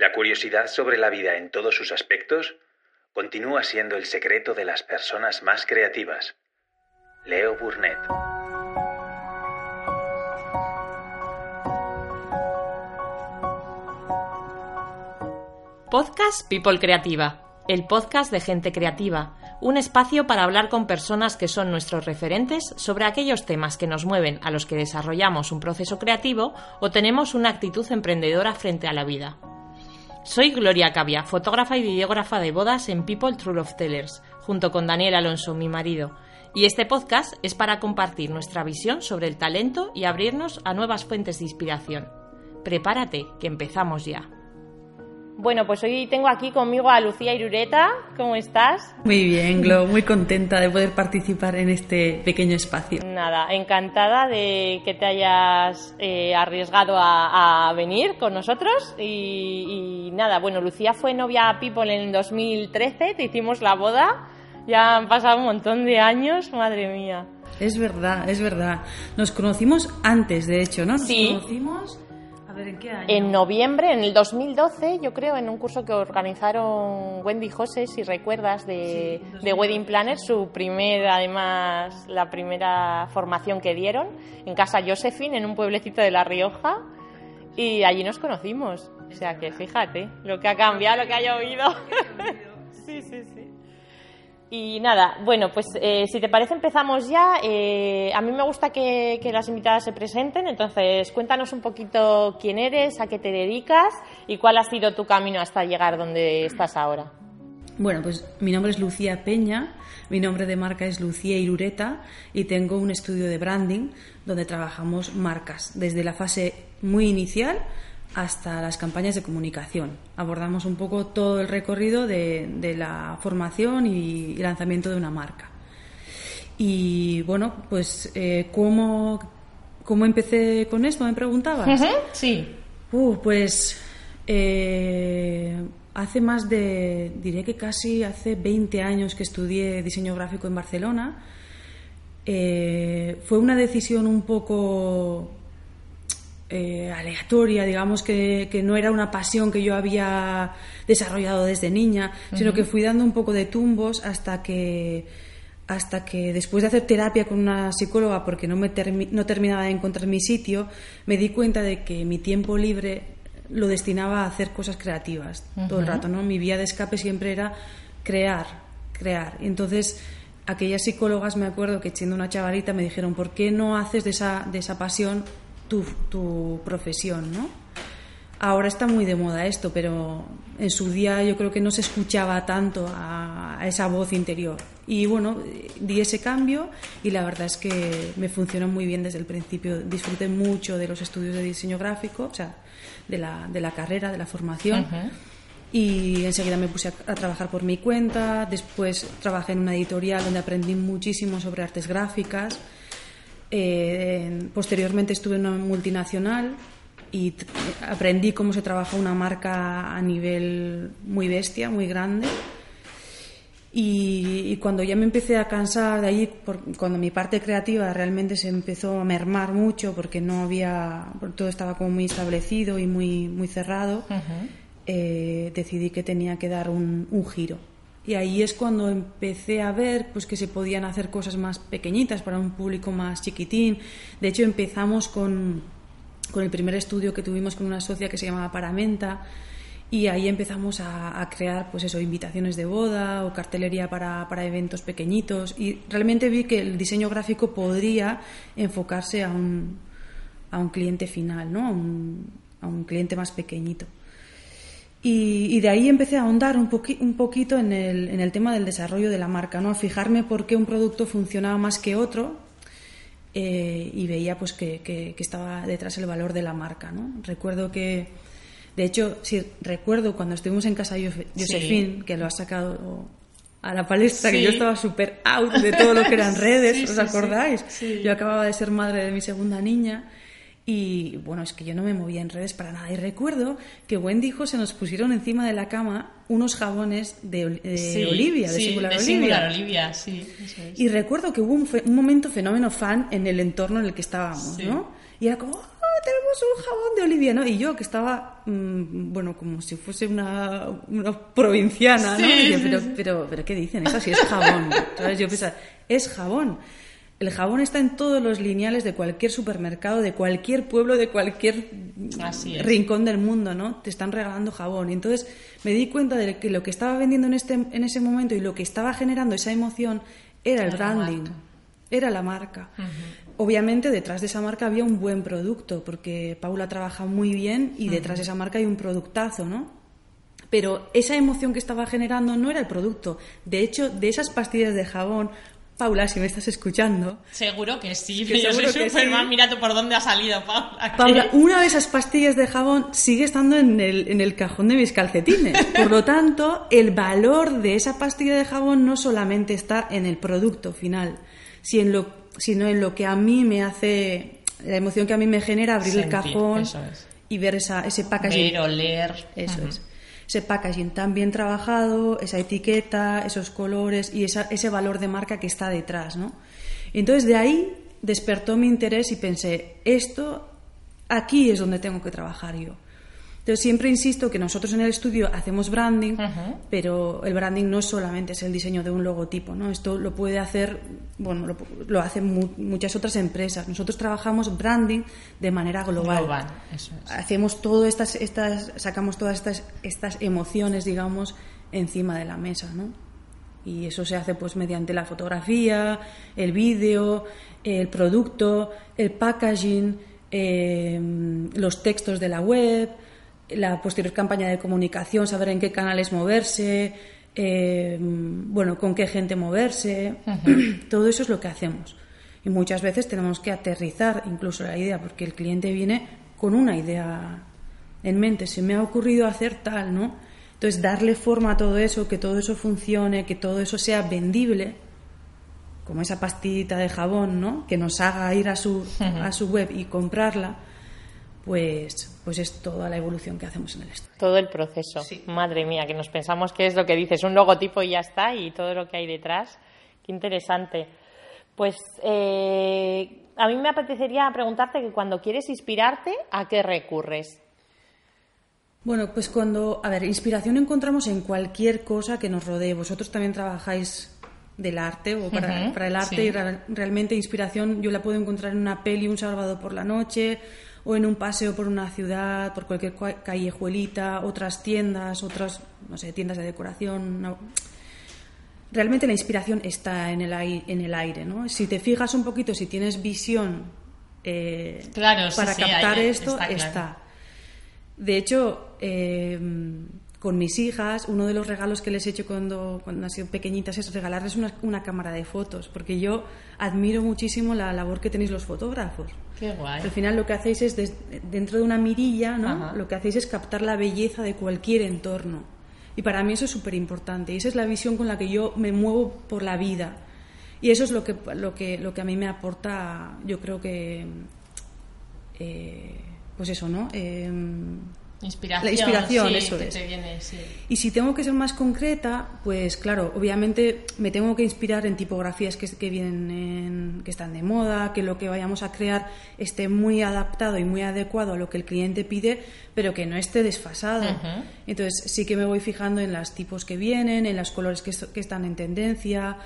La curiosidad sobre la vida en todos sus aspectos continúa siendo el secreto de las personas más creativas. Leo Burnett. Podcast People Creativa, el podcast de gente creativa, un espacio para hablar con personas que son nuestros referentes sobre aquellos temas que nos mueven a los que desarrollamos un proceso creativo o tenemos una actitud emprendedora frente a la vida. Soy Gloria Cavia, fotógrafa y videógrafa de bodas en People True of Tellers, junto con Daniel Alonso, mi marido. Y este podcast es para compartir nuestra visión sobre el talento y abrirnos a nuevas fuentes de inspiración. Prepárate, que empezamos ya. Bueno, pues hoy tengo aquí conmigo a Lucía Irureta. ¿Cómo estás? Muy bien, Glo, muy contenta de poder participar en este pequeño espacio. Nada, encantada de que te hayas eh, arriesgado a, venir con nosotros. Y, y, nada, bueno, Lucía fue novia People en 2013, te hicimos la boda. Ya han pasado un montón de años, madre mía. Es verdad, es verdad. Nos conocimos antes, de hecho, ¿no? Nos sí. conocimos ¿en qué año? En noviembre, en el 2012, yo creo, en un curso que organizaron Wendy José, si recuerdas, de, de Wedding Planner, su primera, además, la primera formación que dieron, en Casa Josephine, en un pueblecito de La Rioja, y allí nos conocimos. O sea que fíjate lo que ha cambiado, lo que ha llovido. sí, sí, sí. Y nada, bueno, pues eh, si te parece empezamos ya. Eh, a mí me gusta que, que, las invitadas se presenten, entonces cuéntanos un poquito quién eres, a qué te dedicas y cuál ha sido tu camino hasta llegar donde estás ahora. Bueno, pues mi nombre es Lucía Peña, mi nombre de marca es Lucía Irureta y tengo un estudio de branding donde trabajamos marcas desde la fase muy inicial hasta las campañas de comunicación. Abordamos un poco todo el recorrido de, la formación y, lanzamiento de una marca. Y bueno, pues eh, ¿cómo, ¿cómo, empecé con esto? ¿Me preguntabas? sí. Uh, pues eh, hace más de, diré que casi hace 20 años que estudié diseño gráfico en Barcelona. Eh, fue una decisión un poco eh, aleatoria, digamos que, no era una pasión que yo había desarrollado desde niña, sino que fui dando un poco de tumbos hasta que hasta que después de hacer terapia con una psicóloga porque no, me no terminaba de encontrar mi sitio, me di cuenta de que mi tiempo libre lo destinaba a hacer cosas creativas todo el rato, ¿no? Mi vía de escape siempre era crear, crear. Entonces, aquellas psicólogas, me acuerdo que siendo una chavalita me dijeron, ¿por qué no haces de esa, de esa pasión tu, profesión, ¿no? Ahora está muy de moda esto, pero en su día yo creo que no se escuchaba tanto a, esa voz interior. Y bueno, di ese cambio y la verdad es que me funcionó muy bien desde el principio. Disfruté mucho de los estudios de diseño gráfico, o sea, de la, de la carrera, de la formación. Y enseguida me puse a, a, trabajar por mi cuenta. Después trabajé en una editorial donde aprendí muchísimo sobre artes gráficas eh, posteriormente estuve en una multinacional y aprendí cómo se trabaja una marca a nivel muy bestia, muy grande. Y, cuando ya me empecé a cansar de ahí, cuando mi parte creativa realmente se empezó a mermar mucho porque no había, todo estaba como muy establecido y muy, muy cerrado, eh, decidí que tenía que dar un, un giro y ahí es cuando empecé a ver pues que se podían hacer cosas más pequeñitas para un público más chiquitín. De hecho, empezamos con, con el primer estudio que tuvimos con una socia que se llamaba Paramenta y ahí empezamos a, crear pues eso, invitaciones de boda o cartelería para, para, eventos pequeñitos y realmente vi que el diseño gráfico podría enfocarse a un, a un cliente final, ¿no? a, un, a un cliente más pequeñito. Y, de ahí empecé a ahondar un, un poquito en el, en el, tema del desarrollo de la marca, ¿no? a fijarme por qué un producto funcionaba más que otro eh, y veía pues que, que, estaba detrás el valor de la marca. ¿no? Recuerdo que, de hecho, sí, recuerdo cuando estuvimos en casa de Josephine, que lo ha sacado a la palestra, que yo estaba súper out de todo lo que eran redes, ¿os acordáis? Yo acababa de ser madre de mi segunda niña y bueno, es que yo no me movía en redes para nada. Y recuerdo que Wendy y José nos pusieron encima de la cama unos jabones de, Olivia, de Singular Olivia. Y recuerdo que hubo un, momento fenómeno fan en el entorno en el que estábamos, ¿no? Y era como, ¡oh, tenemos un jabón de Olivia, ¿no? Y yo, que estaba, mm, bueno, como si fuese una, una provinciana, ¿no? Y yo, pero, pero, pero, ¿qué dicen? Eso sí es jabón. ¿Sabes? Yo pensaba, es jabón. El jabón está en todos los lineales de cualquier supermercado, de cualquier pueblo, de cualquier rincón del mundo, ¿no? Te están regalando jabón. Y entonces me di cuenta de que lo que estaba vendiendo en, este, en ese momento y lo que estaba generando esa emoción era el branding, era la marca. Obviamente detrás de esa marca había un buen producto, porque Paula trabaja muy bien y detrás de esa marca hay un productazo, ¿no? Pero esa emoción que estaba generando no era el producto. De hecho, de esas pastillas de jabón Paula, si me estás escuchando. Seguro que sí, yo soy Superman, mira tú por dónde ha salido, Paula. Paula, una de esas pastillas de jabón sigue estando en el, en el cajón de mis calcetines. Por lo tanto, el valor de esa pastilla de jabón no solamente está en el producto final, sino en lo, que a mí me hace, la emoción que a mí me genera abrir el cajón y ver esa, ese packaging. Ver, oler. Eso es ese packaging tan bien trabajado, esa etiqueta, esos colores y ese valor de marca que está detrás, ¿no? Entonces de ahí despertó mi interés y pensé, esto aquí es donde tengo que trabajar yo. Entonces siempre insisto que nosotros en el estudio hacemos branding, pero el branding no solamente es el diseño de un logotipo, ¿no? Esto lo puede hacer, bueno, lo, hacen muchas otras empresas. Nosotros trabajamos branding de manera global. Hacemos todo estas, estas, sacamos todas estas, estas emociones, digamos, encima de la mesa, ¿no? Y eso se hace pues mediante la fotografía, el vídeo, el producto, el packaging, eh, los textos de la web, la posterior campaña de comunicación, saber en qué canales moverse, eh, bueno, con qué gente moverse, todo eso es lo que hacemos. Y muchas veces tenemos que aterrizar incluso la idea, porque el cliente viene con una idea en mente, se me ha ocurrido hacer tal, ¿no? Entonces, darle forma a todo eso, que todo eso funcione, que todo eso sea vendible, como esa pastillita de jabón, ¿no? Que nos haga ir a su, a su web y comprarla, pues, pues es toda la evolución que hacemos en el estudio. Todo el proceso. Madre mía, que nos pensamos que es lo que dices, un logotipo y ya está, y todo lo que hay detrás. Qué interesante. Pues eh, a mí me apetecería preguntarte que cuando quieres inspirarte, ¿a qué recurres? Bueno, pues cuando, a ver, inspiración encontramos en cualquier cosa que nos rodee. Vosotros también trabajáis del arte o para, el arte y realmente inspiración yo la puedo encontrar en una peli un sábado por la noche o en un paseo por una ciudad, por cualquier callejuelita, otras tiendas, otras, no sé, tiendas de decoración. Realmente la inspiración está en el, aire, en el aire, ¿no? Si te fijas un poquito, si tienes visión eh, para captar esto, está. De hecho, eh, con mis hijas, uno de los regalos que les he hecho cuando, cuando han sido pequeñitas es regalarles una, una, cámara de fotos, porque yo admiro muchísimo la labor que tenéis los fotógrafos. Qué guay. Al final lo que hacéis es, dentro de una mirilla, ¿no? Lo que hacéis es captar la belleza de cualquier entorno. Y para mí eso es súper importante. Y esa es la visión con la que yo me muevo por la vida. Y eso es lo que, lo que, lo que a mí me aporta, yo creo que... Eh, pues eso, ¿no? Eh, Inspiración, la inspiración, eso es. Y si tengo que ser más concreta, pues claro, obviamente me tengo que inspirar en tipografías que, que vienen, que están de moda, que lo que vayamos a crear esté muy adaptado y muy adecuado a lo que el cliente pide, pero que no esté desfasado. Entonces sí que me voy fijando en los tipos que vienen, en los colores que, que están en tendencia,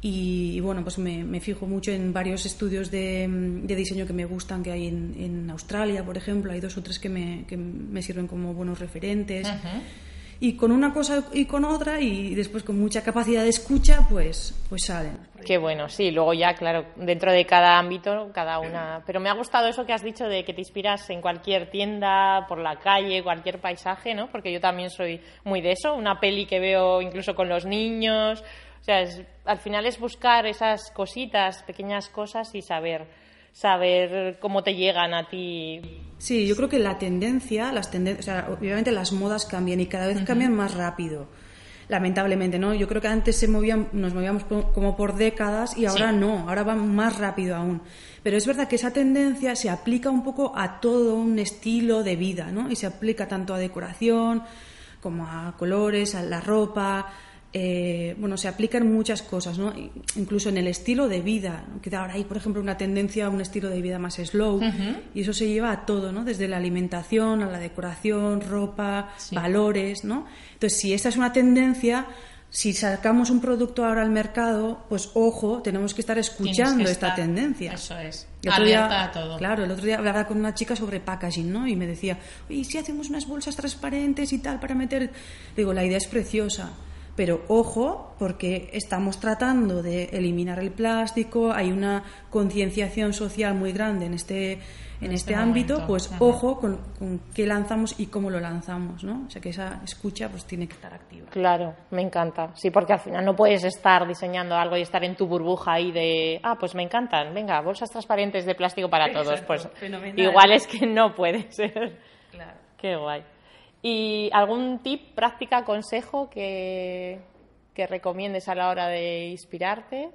y, bueno, pues me, fijo mucho en varios estudios de, diseño que me gustan, que hay en, Australia, por ejemplo. Hay dos o tres que me, que me sirven como buenos referentes. Y con una cosa y con otra, y después con mucha capacidad de escucha, pues, pues salen. Qué bueno, sí. Luego ya, claro, dentro de cada ámbito, cada una. Pero me ha gustado eso que has dicho de que te inspiras en cualquier tienda, por la calle, cualquier paisaje, ¿no? Porque yo también soy muy de eso. Una peli que veo incluso con los niños o sea, al final es buscar esas cositas, pequeñas cosas y saber saber cómo te llegan a ti. Sí, yo creo que la tendencia, las tendencias, o sea, obviamente las modas cambian y cada vez cambian más rápido. Lamentablemente, ¿no? Yo creo que antes se movían, nos movíamos como por décadas y ahora no, ahora van más rápido aún. Pero es verdad que esa tendencia se aplica un poco a todo un estilo de vida, ¿no? Y se aplica tanto a decoración como a colores, a la ropa, eh, bueno, se aplican muchas cosas, ¿no? Incluso en el estilo de vida, que ahora hay, por ejemplo, una tendencia a un estilo de vida más slow, y eso se lleva a todo, ¿no? Desde la alimentación a la decoración, ropa, valores, ¿no? Entonces, si esta es una tendencia, si sacamos un producto ahora al mercado, pues ojo, tenemos que estar escuchando esta tendencia. Eso es. Abierta a todo. Claro, el otro día hablaba con una chica sobre packaging, ¿no? Y me decía, ¿y si hacemos unas bolsas transparentes y tal para meter? Digo, la idea es preciosa. Pero ojo, porque estamos tratando de eliminar el plástico, hay una concienciación social muy grande en este, en, este, este ámbito, pues ojo con, qué lanzamos y cómo lo lanzamos, ¿no? O sea que esa escucha pues tiene que estar activa. Claro, me encanta. Sí, porque al final no puedes estar diseñando algo y estar en tu burbuja ahí de, ah, pues me encantan, venga, bolsas transparentes de plástico para todos. Pues igual es que no puede ser. Claro. Qué guay. ¿Y algún tip, práctica, consejo que, que recomiendes a la hora de inspirarte?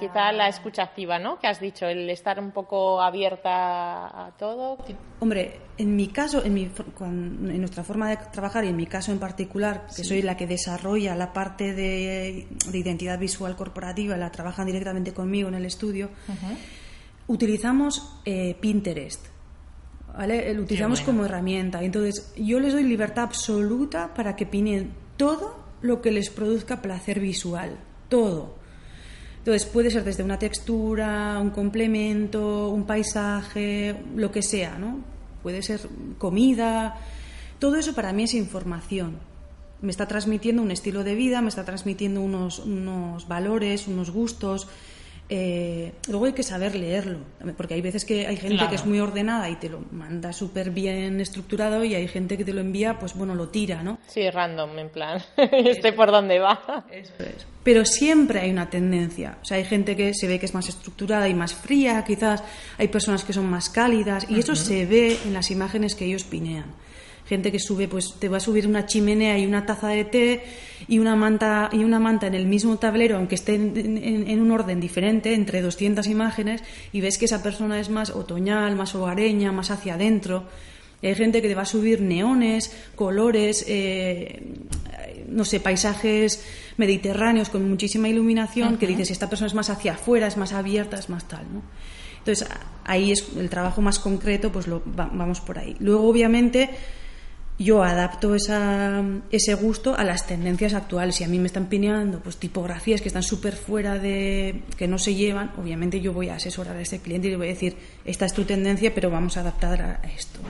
Quizá la escucha activa, ¿no? Que has dicho, el estar un poco abierta a todo. Hombre, en mi caso, en, mi, en nuestra forma de trabajar y en mi caso en particular, que soy la que desarrolla la parte de, de, identidad visual corporativa, la trabajan directamente conmigo en el estudio, utilizamos eh, Pinterest. ¿Vale? Lo utilizamos como herramienta. Entonces, yo les doy libertad absoluta para que opinen todo lo que les produzca placer visual. Todo. Entonces, puede ser desde una textura, un complemento, un paisaje, lo que sea, ¿no? Puede ser comida. Todo eso para mí es información. Me está transmitiendo un estilo de vida, me está transmitiendo unos, unos valores, unos gustos eh, luego hay que saber leerlo, porque hay veces que hay gente que es muy ordenada y te lo manda súper bien estructurado y hay gente que te lo envía, pues bueno, lo tira, ¿no? Sí, random, en plan, este por dónde va. Pero siempre hay una tendencia, o sea, hay gente que se ve que es más estructurada y más fría, quizás hay personas que son más cálidas y eso se ve en las imágenes que ellos pinean gente que sube, pues te va a subir una chimenea y una taza de té y una manta, y una manta en el mismo tablero, aunque esté en, un orden diferente, entre 200 imágenes, y ves que esa persona es más otoñal, más hogareña, más hacia adentro. Hay gente que te va a subir neones, colores, eh, no sé, paisajes mediterráneos con muchísima iluminación, que dices, esta persona es más hacia afuera, es más abierta, es más tal, ¿no? Entonces, ahí es el trabajo más concreto, pues lo, vamos por ahí. Luego, obviamente, yo adapto esa, ese gusto a las tendencias actuales. Si a mí me están pineando pues, tipografías que están súper fuera de. que no se llevan, obviamente yo voy a asesorar a ese cliente y le voy a decir: esta es tu tendencia, pero vamos a adaptar a esto.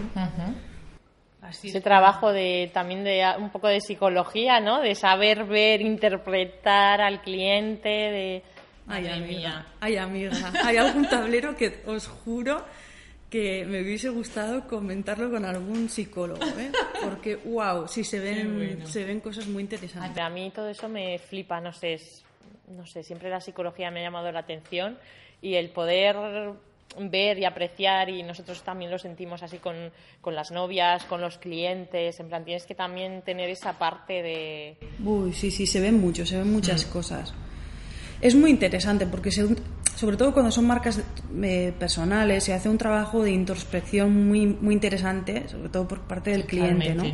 Ese trabajo de también de un poco de psicología, ¿no? De saber ver, interpretar al cliente, de. Ay, amiga, ay, amiga, hay algún tablero que os juro que me hubiese gustado comentarlo con algún psicólogo, ¿eh? porque wow, sí se ven, se ven cosas muy interesantes. A mí todo eso me flipa, no sé, no sé, siempre la psicología me ha llamado la atención y el poder ver y apreciar y nosotros también lo sentimos así con, con, las novias, con los clientes, en plan tienes que también tener esa parte de... Uy, sí, sí, se ven mucho, se ven muchas mm. cosas. Es muy interesante porque se, sobre todo cuando son marcas eh, personales, se hace un trabajo de introspección muy, muy interesante, sobre todo por parte del cliente. ¿no?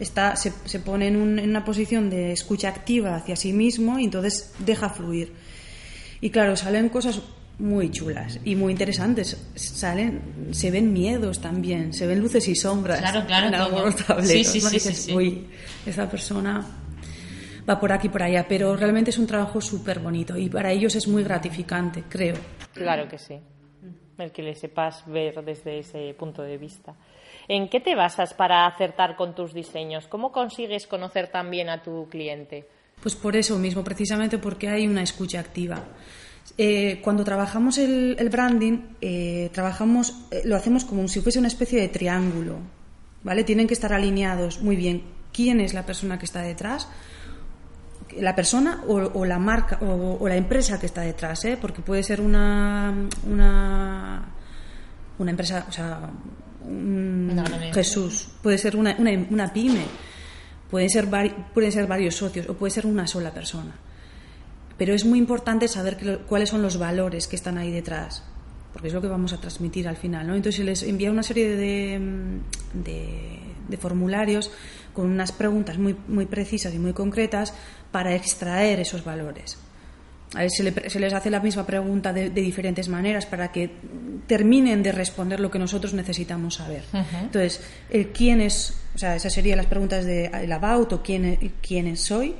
Está, se, se pone en, una posición de escucha activa hacia sí mismo y entonces deja fluir. Y claro, salen cosas muy chulas y muy interesantes. Salen, se ven miedos también, se ven luces y sombras claro, claro, en algunos tableros. Sí, sí, sí, sí, Uy, esa persona va por aquí y por allá, pero realmente es un trabajo súper bonito y para ellos es muy gratificante, creo. Claro que sí, el que le sepas ver desde ese punto de vista. ¿En qué te basas para acertar con tus diseños? ¿Cómo consigues conocer también a tu cliente? Pues por eso mismo, precisamente porque hay una escucha activa. Eh, cuando trabajamos el, branding, eh, trabajamos, eh, lo hacemos como si fuese una especie de triángulo, ¿vale? Tienen que estar alineados muy bien. ¿Quién es la persona que está detrás? La persona o, la marca o, la empresa que está detrás, ¿eh? porque puede ser una, una, una empresa, o sea, Jesús, puede ser una, una, pyme, pueden ser, pueden ser varios socios o puede ser una sola persona. Pero es muy importante saber cuáles son los valores que están ahí detrás, porque es lo que vamos a transmitir al final. ¿no? Entonces se les envía una serie de, de, de formularios con unas preguntas muy, muy precisas y muy concretas para extraer esos valores. A se, les hace la misma pregunta de, diferentes maneras para que terminen de responder lo que nosotros necesitamos saber. Entonces, el quién es, o sea, esas serían las preguntas de el about o quién, quién soy.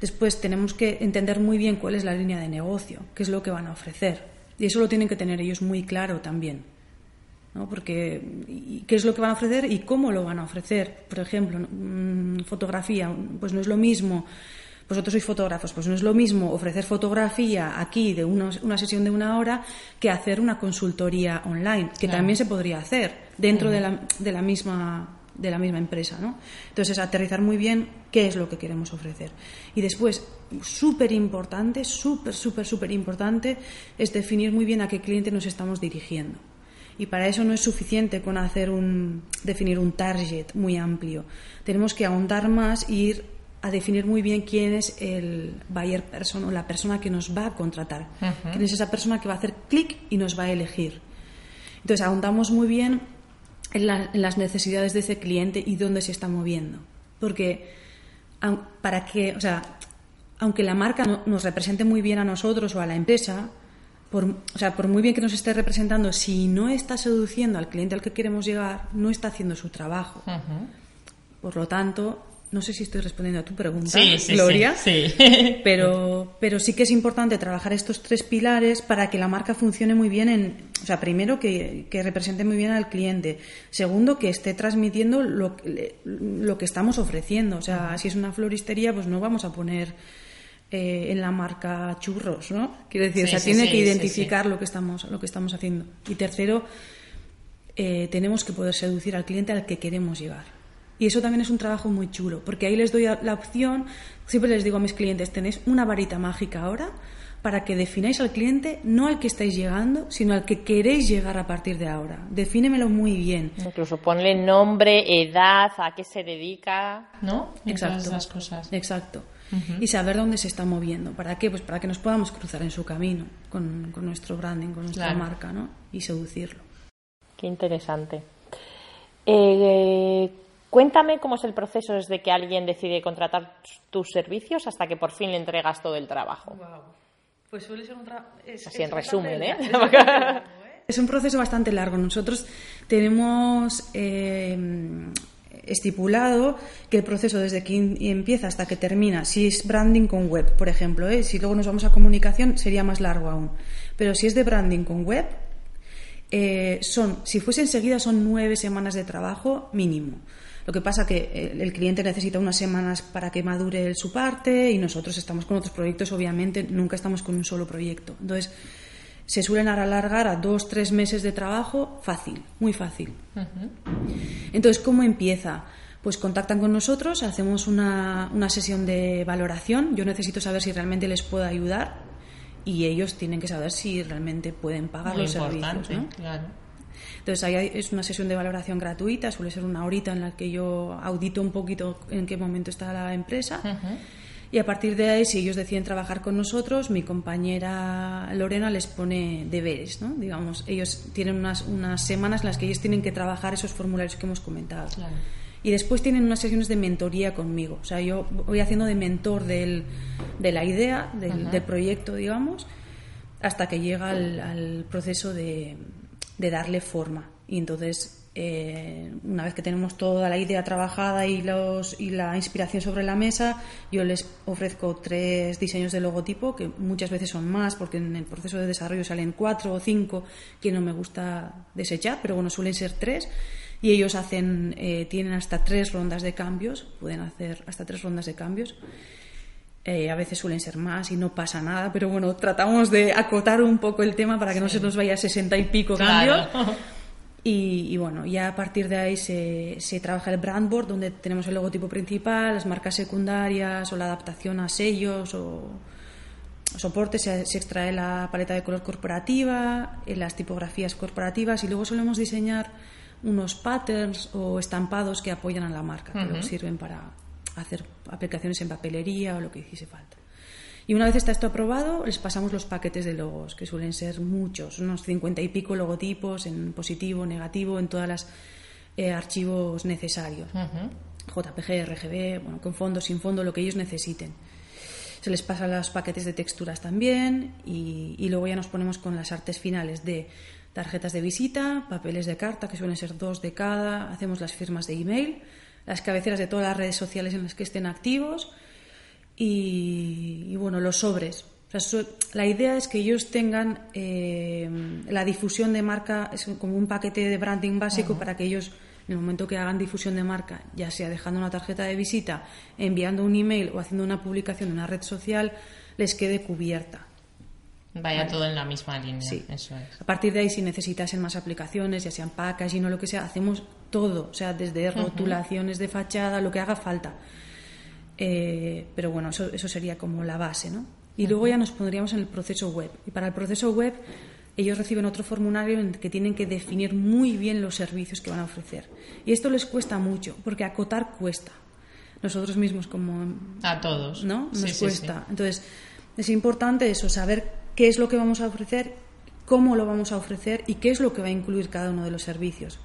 Después tenemos que entender muy bien cuál es la línea de negocio, qué es lo que van a ofrecer. Y eso lo tienen que tener ellos muy claro también. ¿No? Porque qué es lo que van a ofrecer y cómo lo van a ofrecer. Por ejemplo, mm, fotografía, pues no es lo mismo vosotros sois fotógrafos, pues no es lo mismo ofrecer fotografía aquí de una sesión de una hora que hacer una consultoría online, que también se podría hacer dentro de, la, de, la, misma de la misma empresa, ¿no? Entonces, aterrizar muy bien qué es lo que queremos ofrecer. Y después, súper importante, súper, súper, súper importante, es definir muy bien a qué cliente nos estamos dirigiendo. Y para eso no es suficiente con hacer un, definir un target muy amplio. Tenemos que ahondar más e ir a definir muy bien quién es el buyer person o la persona que nos va a contratar. Quién es esa persona que va a hacer clic y nos va a elegir. Entonces, ahondamos muy bien en, las necesidades de ese cliente y dónde se está moviendo. Porque, para que, o sea, aunque la marca nos represente muy bien a nosotros o a la empresa, por, o sea, por muy bien que nos esté representando, si no está seduciendo al cliente al que queremos llegar, no está haciendo su trabajo. Por lo tanto, no sé si estoy respondiendo a tu pregunta, Gloria, sí, pero, pero sí que es importante trabajar estos tres pilares para que la marca funcione muy bien en, o sea, primero que, represente muy bien al cliente, segundo que esté transmitiendo lo, lo que estamos ofreciendo, o sea, si es una floristería, pues no vamos a poner eh, en la marca churros, ¿no? Quiero decir, o sea, tiene que identificar lo que estamos, lo que estamos haciendo. Y tercero, eh, tenemos que poder seducir al cliente al que queremos llegar. Y eso también es un trabajo muy chulo, porque ahí les doy la opción, siempre les digo a mis clientes, tenéis una varita mágica ahora para que defináis al cliente, no al que estáis llegando, sino al que queréis llegar a partir de ahora. Defínemelo muy bien. Incluso ponle nombre, edad, a qué se dedica, ¿no? Exacto. Esas cosas. Exacto. Y saber dónde se está moviendo. ¿Para qué? Pues para que nos podamos cruzar en su camino con, nuestro branding, con nuestra marca, ¿no? Y seducirlo. Qué interesante. Eh, Cuéntame cómo es el proceso desde que alguien decide contratar tus servicios hasta que por fin le entregas todo el trabajo. Pues suele ser un trabajo. Así en resumen, ¿eh? Es un proceso bastante largo. Nosotros tenemos eh, estipulado que el proceso desde que empieza hasta que termina, si es branding con web, por ejemplo, ¿eh? si luego nos vamos a comunicación, sería más largo aún. Pero si es de branding con web, eh, son, si fuese enseguida, son nueve semanas de trabajo mínimo. Lo que pasa que el cliente necesita unas semanas para que madure su parte y nosotros estamos con otros proyectos, obviamente, nunca estamos con un solo proyecto. Entonces, se suelen alargar a dos, tres meses de trabajo fácil, muy fácil. Entonces, ¿cómo empieza? Pues contactan con nosotros, hacemos una, una, sesión de valoración. Yo necesito saber si realmente les puedo ayudar y ellos tienen que saber si realmente pueden pagar los servicios. Claro. Entonces ahí es una sesión de valoración gratuita, suele ser una horita en la que yo audito un poquito en qué momento está la empresa. Y a partir de ahí, si ellos deciden trabajar con nosotros, mi compañera Lorena les pone deberes, ¿no? Digamos, ellos tienen unas, unas semanas en las que ellos tienen que trabajar esos formularios que hemos comentado. Y después tienen unas sesiones de mentoría conmigo. O sea, yo voy haciendo de mentor del, de la idea, del, del proyecto, digamos, hasta que llega al proceso de, de darle forma. Y entonces, eh, una vez que tenemos toda la idea trabajada y, los, y la inspiración sobre la mesa, yo les ofrezco tres diseños de logotipo, que muchas veces son más, porque en el proceso de desarrollo salen cuatro o cinco que no me gusta desechar, pero bueno, suelen ser tres. Y ellos hacen, eh, tienen hasta tres rondas de cambios, pueden hacer hasta tres rondas de cambios. Eh, a veces suelen ser más y no pasa nada, pero bueno, tratamos de acotar un poco el tema para que no se nos vaya a sesenta y pico cambios. Y, bueno, ya a partir de ahí se, se, trabaja el brand board, donde tenemos el logotipo principal, las marcas secundarias o la adaptación a sellos o soportes, se, se extrae la paleta de color corporativa, eh, las tipografías corporativas y luego solemos diseñar unos patterns o estampados que apoyan a la marca, que nos sirven para, hacer aplicaciones en papelería o lo que hiciese falta. Y una vez está esto aprobado, les pasamos los paquetes de logos, que suelen ser muchos, unos cincuenta y pico logotipos en positivo, negativo, en todos los eh, archivos necesarios. JPG, RGB, bueno, con fondo, sin fondo, lo que ellos necesiten. Se les pasa los paquetes de texturas también y, y luego ya nos ponemos con las artes finales de tarjetas de visita, papeles de carta, que suelen ser dos de cada, hacemos las firmas de email, las cabeceras de todas las redes sociales en las que estén activos y, bueno, los sobres. la idea es que ellos tengan eh, la difusión de marca, es como un paquete de branding básico para que ellos, en el momento que hagan difusión de marca, ya sea dejando una tarjeta de visita, enviando un email o haciendo una publicación en una red social, les quede cubierta. Vaya todo en la misma línea. Sí. Eso es. A partir de ahí, si necesitasen más aplicaciones, ya sean packaging o lo que sea, hacemos todo. O sea, desde rotulaciones de fachada, lo que haga falta. Eh, pero bueno, eso, eso, sería como la base, ¿no? Y luego ya nos pondríamos en el proceso web. Y para el proceso web, ellos reciben otro formulario en el que tienen que definir muy bien los servicios que van a ofrecer. Y esto les cuesta mucho, porque acotar cuesta. Nosotros mismos como... A todos. ¿No? Nos cuesta. Entonces, es importante eso, saber qué es lo que vamos a ofrecer, cómo lo vamos a ofrecer y qué es lo que va a incluir cada uno de los servicios.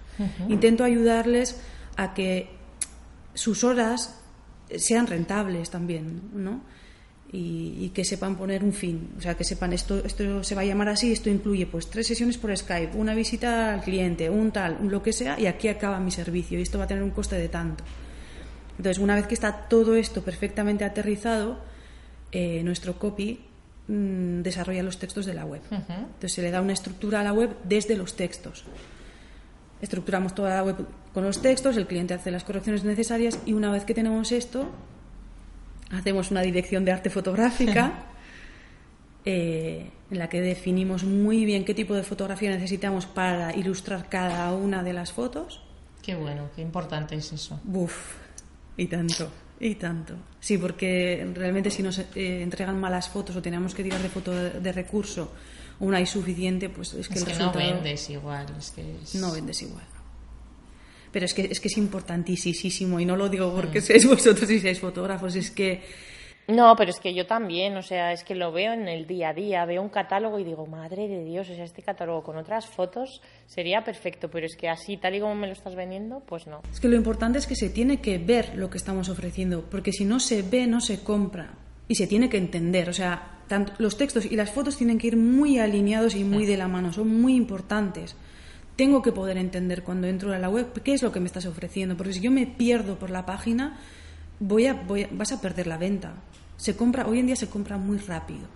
Intento ayudarles a que sus horas sean rentables también, ¿no? Y, que sepan poner un fin, o sea, que sepan esto, esto se va a llamar así, esto incluye pues tres sesiones por Skype, una visita al cliente, un tal, lo que sea, y aquí acaba mi servicio y esto va a tener un coste de tanto. Entonces, una vez que está todo esto perfectamente aterrizado, eh, nuestro copy Mm, desarrolla los textos de la web. Entonces se le da una estructura a la web desde los textos. Estructuramos toda la web con los textos, el cliente hace las correcciones necesarias y una vez que tenemos esto, hacemos una dirección de arte fotográfica eh, en la que definimos muy bien qué tipo de fotografía necesitamos para ilustrar cada una de las fotos. Qué bueno, qué importante es eso. Buf, y tanto. Y tanto. Sí, porque realmente si nos eh, entregan malas fotos o tenemos que tirar de foto de, recurso o una insuficiente, pues es que, es que no vendes igual. Es que No vendes igual. Pero es que, es que es importantísimo y no lo digo porque mm. seáis vosotros y seáis fotógrafos, es que no, pero es que yo también, o sea, es que lo veo en el día a día, veo un catálogo y digo, madre de Dios, o sea, este catálogo con otras fotos sería perfecto, pero es que así, tal y como me lo estás vendiendo, pues no. Es que lo importante es que se tiene que ver lo que estamos ofreciendo, porque si no se ve, no se compra. Y se tiene que entender, o sea, los textos y las fotos tienen que ir muy alineados y muy de la mano, son muy importantes. Tengo que poder entender cuando entro a la web qué es lo que me estás ofreciendo, porque si yo me pierdo por la página, voy a, voy vas a perder la venta. Se compra, hoy en día se compra muy rápido.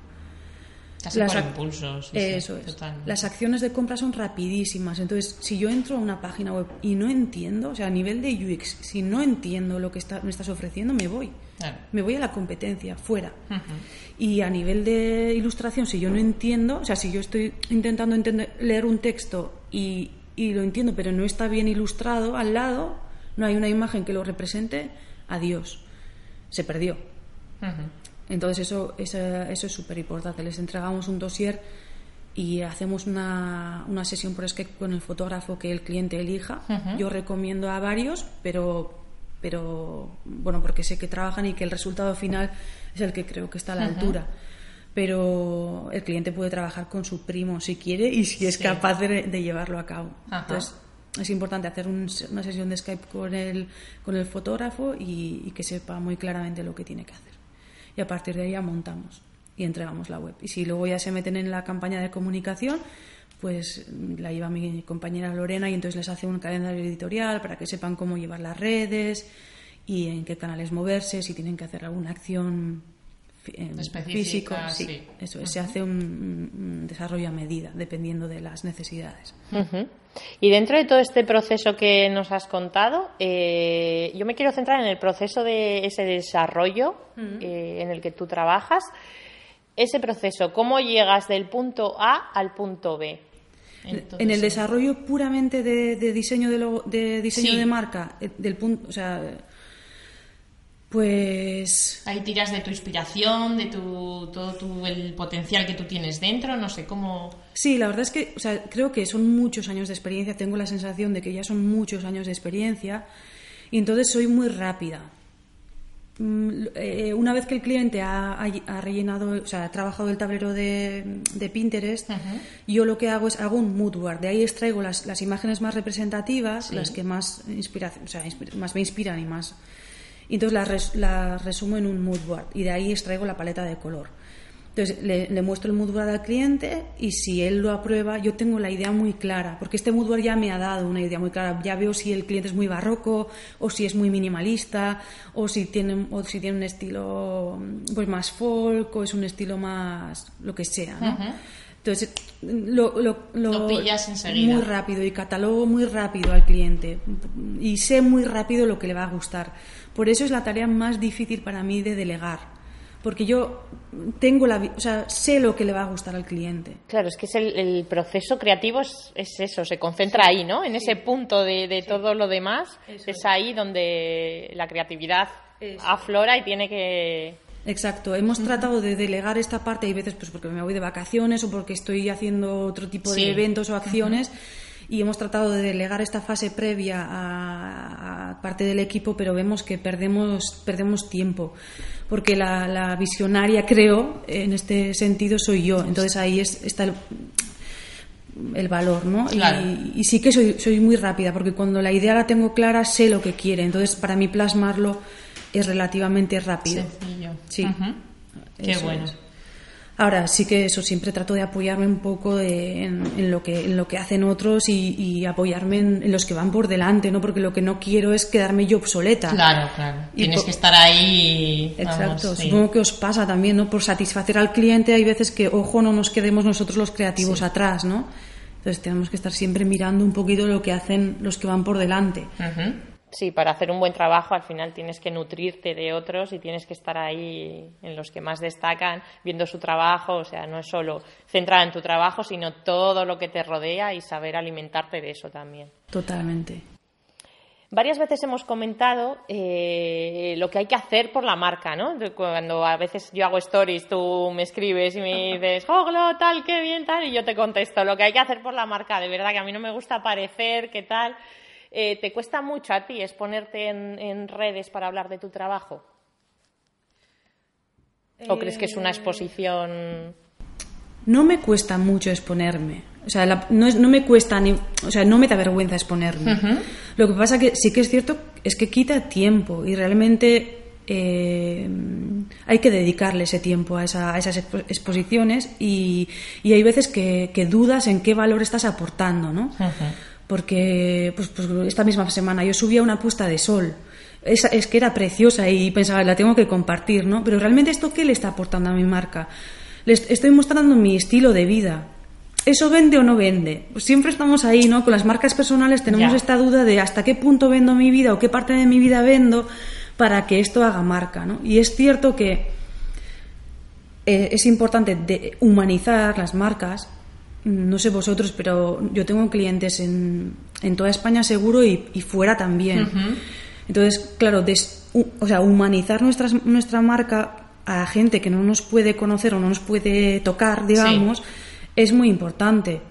Las, impulsos. eso es. Las acciones de compra son rapidísimas. Entonces, si yo entro a una página web y no entiendo, o sea, a nivel de UX, si no entiendo lo que está, me estás ofreciendo, me voy. Me voy a la competencia, fuera. Y a nivel de ilustración, si yo no entiendo, o sea, si yo estoy intentando entender, leer un texto y, y lo entiendo, pero no está bien ilustrado al lado, no hay una imagen que lo represente, adiós. Se perdió. Entonces eso, eso, es súper importante. Les entregamos un dossier y hacemos una, una, sesión por Skype con el fotógrafo que el cliente elija. Yo recomiendo a varios, pero, pero bueno, porque sé que trabajan y que el resultado final es el que creo que está a la altura. Pero el cliente puede trabajar con su primo si quiere y si es capaz de, llevarlo a cabo. Entonces, es importante hacer una sesión de Skype con el, con el fotógrafo y, que sepa muy claramente lo que tiene que hacer. Y a partir de ahí ya montamos y entregamos la web. Y si luego ya se meten en la campaña de comunicación, pues la lleva mi compañera Lorena y entonces les hace un calendario editorial para que sepan cómo llevar las redes y en qué canales moverse, si tienen que hacer alguna acción físico, sí, eso se hace un, desarrollo a medida dependiendo de las necesidades. Y dentro de todo este proceso que nos has contado, eh, yo me quiero centrar en el proceso de ese desarrollo eh, en el que tú trabajas. Ese proceso, ¿cómo llegas del punto A al punto B? en el desarrollo puramente de, diseño de, de diseño de marca, eh, del punto, o sea, pues. Ahí tiras de tu inspiración, de tu, todo tu, el potencial que tú tienes dentro, no sé cómo. Sí, la verdad es que, o sea, creo que son muchos años de experiencia, tengo la sensación de que ya son muchos años de experiencia, y entonces soy muy rápida. mm, eh, una vez que el cliente ha, ha- rellenado, o sea, ha trabajado el tablero de, de Pinterest, yo lo que hago es hago un mood board. De ahí extraigo las, las imágenes más representativas, las que más, inspiración, o sea, más me inspiran y más. Y entonces las, res- las resumo en un mood board y de ahí extraigo la paleta de color. Entonces le, le muestro el mood board al cliente y si él lo aprueba, yo tengo la idea muy clara, porque este mood board ya me ha dado una idea muy clara. Ya veo si el cliente es muy barroco o si es muy minimalista o si tiene, o si tiene un estilo pues más folk o es un estilo más lo que sea, ¿no? Entonces lo, lo, Lo pillas enseguida. Muy rápido y catalogo muy rápido al cliente y sé muy rápido lo que le va a gustar. Por eso es la tarea más difícil para mí de delegar porque yo tengo la, o sea, sé lo que le va a gustar al cliente. Claro, es que es el, el proceso creativo es, es eso, se concentra ahí, ¿no? En ese punto de, de todo lo demás, es es. ahí donde la creatividad Eso. aflora y tiene que... Exacto, hemos tratado de delegar esta parte, hay veces pues porque me voy de vacaciones o porque estoy haciendo otro tipo de eventos o acciones y hemos tratado de delegar esta fase previa a, a parte del equipo, pero vemos que perdemos perdemos tiempo porque la, la visionaria creo en este sentido soy yo, entonces ahí es, está el, el valor, ¿no? Y- Claro. Y, sí que soy, soy muy rápida, porque cuando la idea la tengo clara, sé lo que quiere. Entonces, para mí plasmarlo es relativamente rápido. Sencillo. Sí. Qué Eso bueno. es. Ahora sí que eso siempre trato de apoyarme un poco de- en, en lo que en lo que hacen otros y, y apoyarme en, en los que van por delante, ¿no? Porque lo que no quiero es quedarme yo obsoleta. Claro, claro. Y Tienes que estar ahí. vamos, Exacto, sí. supongo que os pasa también, ¿no? Por satisfacer al cliente hay veces que, ojo, no nos quedemos nosotros los creativos atrás, ¿no? Entonces tenemos que estar siempre mirando un poquito lo que hacen los que van por delante. Sí, para hacer un buen trabajo al final tienes que nutrirte de otros y tienes que estar ahí en los que más destacan, viendo su trabajo, o sea, no es solo centrada en tu trabajo, sino todo lo que te rodea y saber alimentarte de eso también. Totalmente. Varias veces hemos comentado eh, lo que hay que hacer por la marca, ¿no? Cuando a veces yo hago stories, tú me escribes y me dices, ¡Joglo, tal, qué bien, tal! Y yo te contesto, lo que hay que hacer por la marca, de verdad que a mí no me gusta aparecer, qué tal. Eh, ¿Te cuesta mucho a ti exponerte en, en redes para hablar de tu trabajo? ¿O crees que es una exposición...? No me cuesta mucho exponerme. O sea, la- no, es- no me cuesta ni. O sea, no me da vergüenza exponerme. Lo que pasa que sí que es cierto es que quita tiempo y realmente eh, hay que dedicarle ese tiempo a, esa- a esas expo- exposiciones y, y hay veces que, que dudas en qué valor estás aportando, ¿no? Porque pues, pues esta misma semana yo subía una puesta de sol. Es, es que era preciosa y pensaba, la tengo que compartir, ¿no? Pero realmente esto, ¿qué le está aportando a mi marca? Les estoy mostrando mi estilo de vida. ¿Eso vende o no vende? Pues siempre estamos ahí, ¿no? Con las marcas personales tenemos Ya. esta duda de hasta qué punto vendo mi vida o qué parte de mi vida vendo para que esto haga marca, ¿no? Y es cierto que eh, es importante de humanizar las marcas. No sé vosotros, pero yo tengo clientes en, en toda España seguro y, y fuera también. Entonces, claro, des- o sea, humanizar nuestras, nuestra marca a gente que no nos puede conocer o no nos puede tocar, digamos, es muy importante.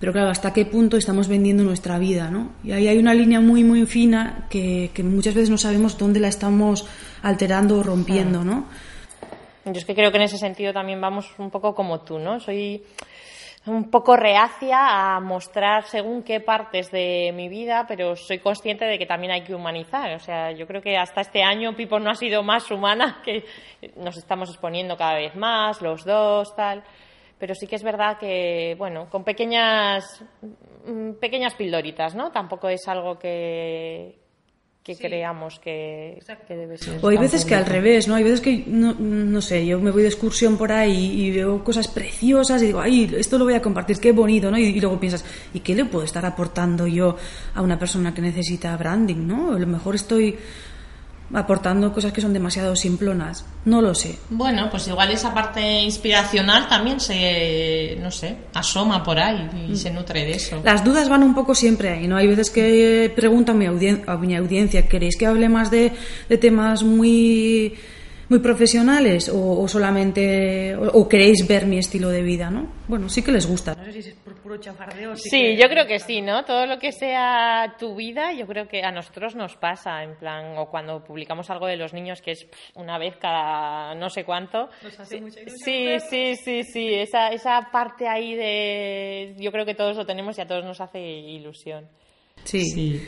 Pero claro, ¿hasta qué punto estamos vendiendo nuestra vida? ¿no? Y ahí hay una línea muy, muy fina que, que muchas veces no sabemos dónde la estamos alterando o rompiendo, ¿no? Yo es que creo que en ese sentido también vamos un poco como tú, ¿no? Soy un poco reacia a mostrar según qué partes de mi vida, pero soy consciente de que también hay que humanizar. O sea, yo creo que hasta este año Pipo no ha sido más humana, que nos estamos exponiendo cada vez más, los dos, tal. Pero sí que es verdad que, bueno, con pequeñas, mm, pequeñas pildoritas, ¿no? Tampoco es algo que, que creamos que, que debe ser. O hay veces que al revés, ¿no? Hay veces que, no, no sé, yo me voy de excursión por ahí y veo cosas preciosas y digo, ay, esto lo voy a compartir, qué bonito, ¿no? Y, y luego piensas, ¿y qué le puedo estar aportando yo a una persona que necesita branding, ¿no? A lo mejor estoy aportando cosas que son demasiado simplonas, no lo sé. Bueno, pues igual esa parte inspiracional también se, no sé, asoma por ahí y se nutre de eso. Las dudas van un poco siempre ahí, ¿no? Hay veces que pregunto a mi, audien- a mi audiencia, ¿queréis que hable más de, de temas muy muy profesionales o, solamente o, queréis ver mi estilo de vida, ¿no? Bueno, sí que les gusta. No sé si es por puro chafardeo. Sí, yo creo que sí, ¿no? Todo lo que sea tu vida, yo creo que a nosotros nos pasa, en plan, o cuando publicamos algo de los niños que es una vez cada no sé cuánto. Nos hace mucha ilusión. Sí, sí, sí, sí, esa, esa parte ahí de, yo creo que todos lo tenemos y a todos nos hace ilusión. Sí. Sí,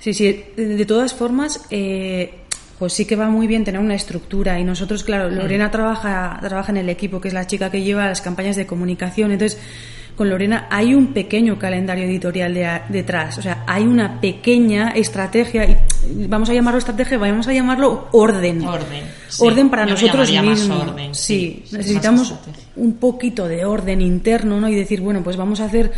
sí, sí. de todas formas, eh, pues sí que va muy bien tener una estructura. Y nosotros, claro, Lorena trabaja, trabaja en el equipo, que es la chica que lleva las campañas de comunicación. Entonces, con Lorena hay un pequeño calendario editorial detrás, o sea, hay una pequeña estrategia, y vamos a llamarlo estrategia, vamos a llamarlo orden. Orden. Orden para nosotros mismos. sí, necesitamos un poquito de orden interno, ¿no? Y decir, bueno, pues vamos a hacer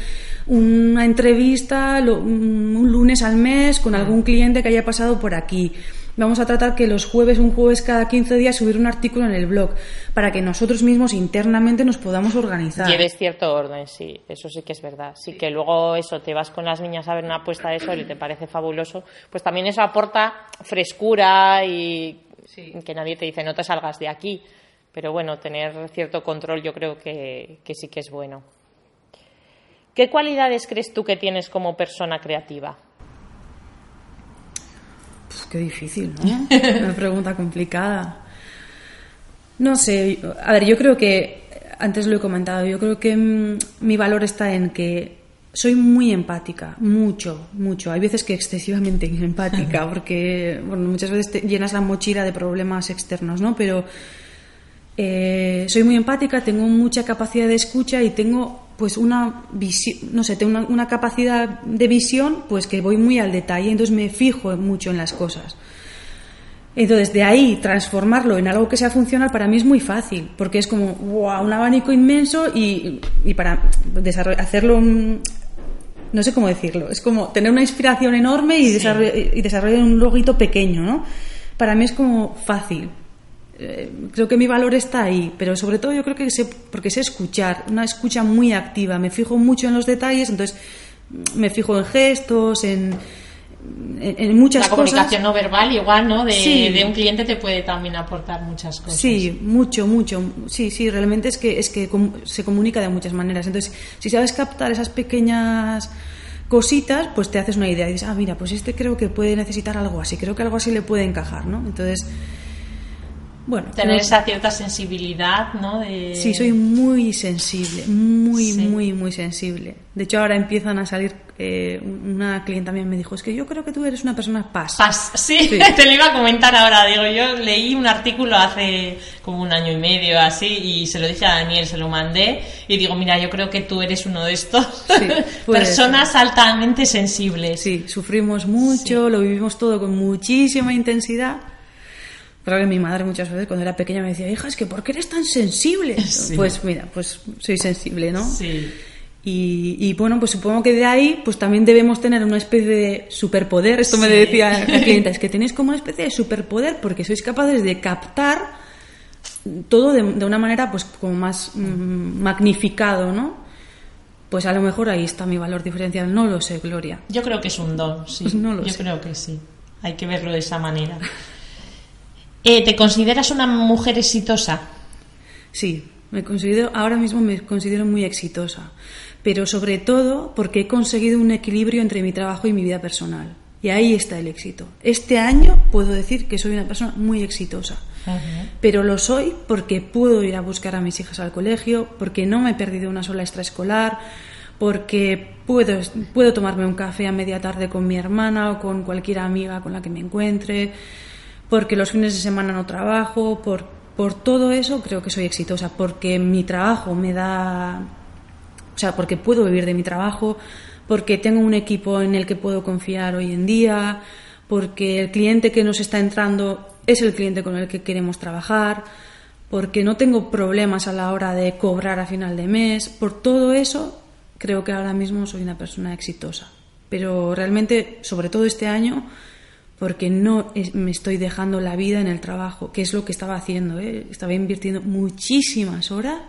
una entrevista un lunes al mes con algún cliente que haya pasado por aquí vamos a tratar que los jueves, un jueves cada 15 días, subir un artículo en el blog, para que nosotros mismos internamente nos podamos organizar. Lleves cierto orden, sí, eso sí que es verdad. Sí, que luego eso, te vas con las niñas a ver una puesta de sol y te parece fabuloso, pues también eso aporta frescura y que nadie te dice no te salgas de aquí. Pero bueno, tener cierto control yo creo que, que sí que es bueno. ¿Qué cualidades crees tú que tienes como persona creativa? Qué difícil, ¿no? Una pregunta complicada. No sé, a ver, yo creo que, antes lo he comentado, yo creo que mm, mi valor está en que soy muy empática, mucho, mucho. Hay veces que excesivamente empática, porque bueno, muchas veces te llenas la mochila de problemas externos, ¿no? Pero eh, soy muy empática, tengo mucha capacidad de escucha y tengo pues una visión, no sé, tengo una, capacidad de visión pues que voy muy al detalle, entonces me fijo mucho en las cosas. Entonces, de ahí transformarlo en algo que sea funcional para mí es muy fácil, porque es como wow, un abanico inmenso y, y para hacerlo, no sé cómo decirlo, es como tener una inspiración enorme y, y desarrollar un loguito pequeño, ¿no? Para mí es como fácil. Eh, creo que mi valor está ahí, pero sobre todo yo creo que sé, porque sé escuchar, una escucha muy activa, me fijo mucho en los detalles, entonces mm, me fijo en gestos, en, en, muchas cosas. La comunicación no verbal igual, ¿no? De, de, un cliente te puede también aportar muchas cosas. Sí, mucho, mucho. Sí, sí, realmente es que, es que se comunica de muchas maneras. Entonces, si sabes captar esas pequeñas cositas, pues te haces una idea y dices, ah, mira, pues este creo que puede necesitar algo así, creo que algo así le puede encajar, ¿no? Entonces bueno, tener esa cierta sensibilidad, ¿no? Sí, soy muy sensible, muy, muy, muy sensible. De hecho, ahora empiezan a salir. Eh, una clienta mía me dijo: Es que yo creo que tú eres una persona paz. Paz, sí, te lo iba a comentar ahora. Digo, yo leí un artículo hace como un año y medio, así, y se lo dije a Daniel, se lo mandé, y digo: Mira, yo creo que tú eres uno de estos personas altamente sensibles. Sí, sufrimos mucho, lo vivimos todo con muchísima intensidad Creo que mi madre muchas veces cuando era pequeña me decía, hija, es que ¿por qué eres tan sensible? Pues mira, pues soy sensible, ¿no? Sí. Y, bueno, pues supongo que de ahí pues también debemos tener una especie de superpoder. Esto me decía la clienta, es que tenéis como una especie de superpoder porque sois capaces de captar todo de, una manera pues como más mm, magnificado, ¿no? Pues a lo mejor ahí está mi valor diferencial. No lo sé, Gloria. Yo creo que es un don, sí. Pues no lo Yo creo que sí. Hay que verlo de esa manera. Eh, ¿Te consideras una mujer exitosa? Sí, me considero, ahora mismo me considero muy exitosa, pero sobre todo porque he conseguido un equilibrio entre mi trabajo y mi vida personal. Y ahí está el éxito. Este año puedo decir que soy una persona muy exitosa, pero lo soy porque puedo ir a buscar a mis hijas al colegio, porque no me he perdido una sola extraescolar, porque puedo, puedo tomarme un café a media tarde con mi hermana o con cualquier amiga con la que me encuentre porque los fines de semana no trabajo, por, por todo eso creo que soy exitosa, porque mi trabajo me da, o sea, porque puedo vivir de mi trabajo, porque tengo un equipo en el que puedo confiar hoy en día, porque el cliente que nos está entrando es el cliente con el que queremos trabajar, porque no tengo problemas a la hora de cobrar a final de mes, por todo eso creo que ahora mismo soy una persona exitosa. Pero realmente, sobre todo este año, porque no me estoy dejando la vida en el trabajo, que es lo que estaba haciendo. ¿eh? Estaba invirtiendo muchísimas horas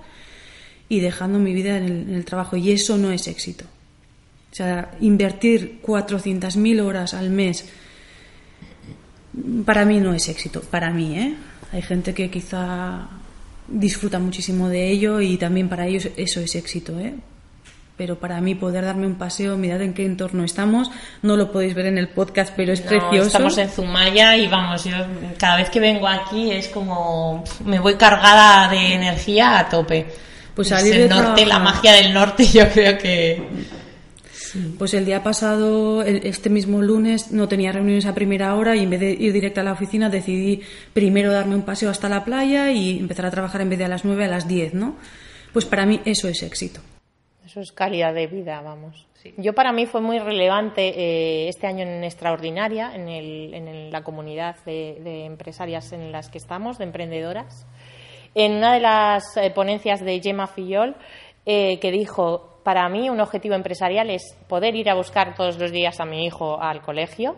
y dejando mi vida en el, trabajo, y eso no es éxito. O sea, invertir 400.000 horas al mes para mí no es éxito, para mí, ¿eh? Hay gente que quizá disfruta muchísimo de ello y también para ellos eso es éxito, ¿eh? Pero para mí poder darme un paseo, mirad en qué entorno estamos, no lo podéis ver en el podcast, pero es precioso. Estamos en Zumaya y vamos, yo cada vez que vengo aquí es como me voy cargada de energía a tope. Pues salir el norte, la magia del norte, yo creo que pues el día pasado, este mismo lunes, no tenía reuniones a primera hora y en vez de ir directa a la oficina decidí primero darme un paseo hasta la playa y empezar a trabajar en vez de a las 9 a las 10, ¿no? Pues para mí eso es éxito. Eso es calidad de vida, vamos. Yo para mí fue muy relevante eh, este año en Extraordinaria, en, la comunidad de, empresarias en las que estamos, de emprendedoras. En una de las eh, ponencias de Gemma Fillol, eh, que dijo, para mí un objetivo empresarial es poder ir a buscar todos los días a mi hijo al colegio.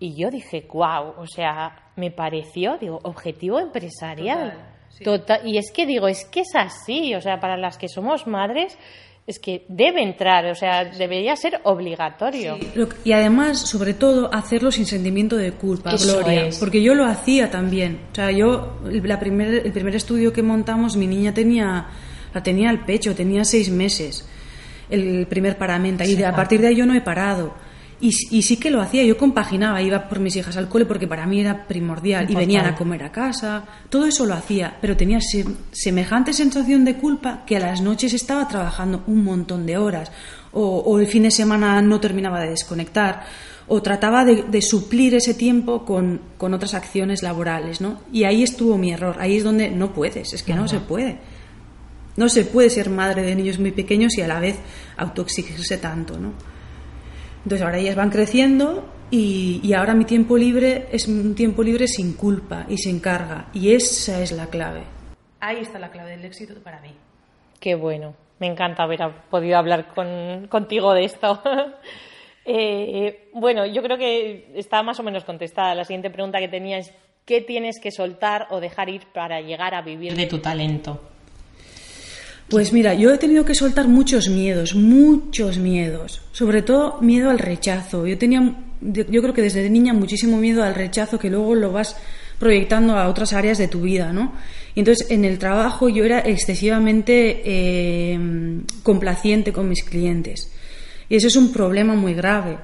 Y yo dije, wow, o sea, me pareció, digo, objetivo empresarial. Total, y es que digo, es que es así, o sea, para las que somos madres, es que debe entrar, o sea, debería ser obligatorio. Y además, sobre todo, hacerlo sin sentimiento de culpa, Gloria, porque yo lo hacía también. O sea, yo, la primer, el primer estudio que montamos, mi niña tenía, la tenía al pecho, tenía seis meses el primer paramenta y a partir de ahí yo no he parado. Y, sí que lo hacía, yo compaginaba, iba por mis hijas al cole porque para mí era primordial y venían a comer a casa, todo eso lo hacía, pero tenía semejante sensación de culpa que a las noches estaba trabajando un montón de horas o, el fin de semana no terminaba de desconectar o trataba de, suplir ese tiempo con, con, otras acciones laborales, ¿no? Y ahí estuvo mi error, ahí es donde no puedes, es que no se puede. No se puede ser madre de niños muy pequeños y a la vez autoexigirse tanto, ¿no? Entonces ahora ellas van creciendo y, ahora mi tiempo libre es un tiempo libre sin culpa y sin carga. Y esa es la clave. Ahí está la clave del éxito para mí. Qué bueno. Me encanta haber podido hablar contigo de esto. Eh, bueno, yo creo que está más o menos contestada. La siguiente pregunta que tenía es, ¿qué tienes que soltar o dejar ir para llegar a vivir de tu talento? Pues mira, yo he tenido que soltar muchos miedos, muchos miedos, sobre todo miedo al rechazo. Yo tenía, yo creo que desde niña muchísimo miedo al rechazo que luego lo vas proyectando a otras áreas de tu vida, ¿no? Y entonces en el trabajo yo era excesivamente eh, complaciente con mis clientes. Y eso es un problema muy grave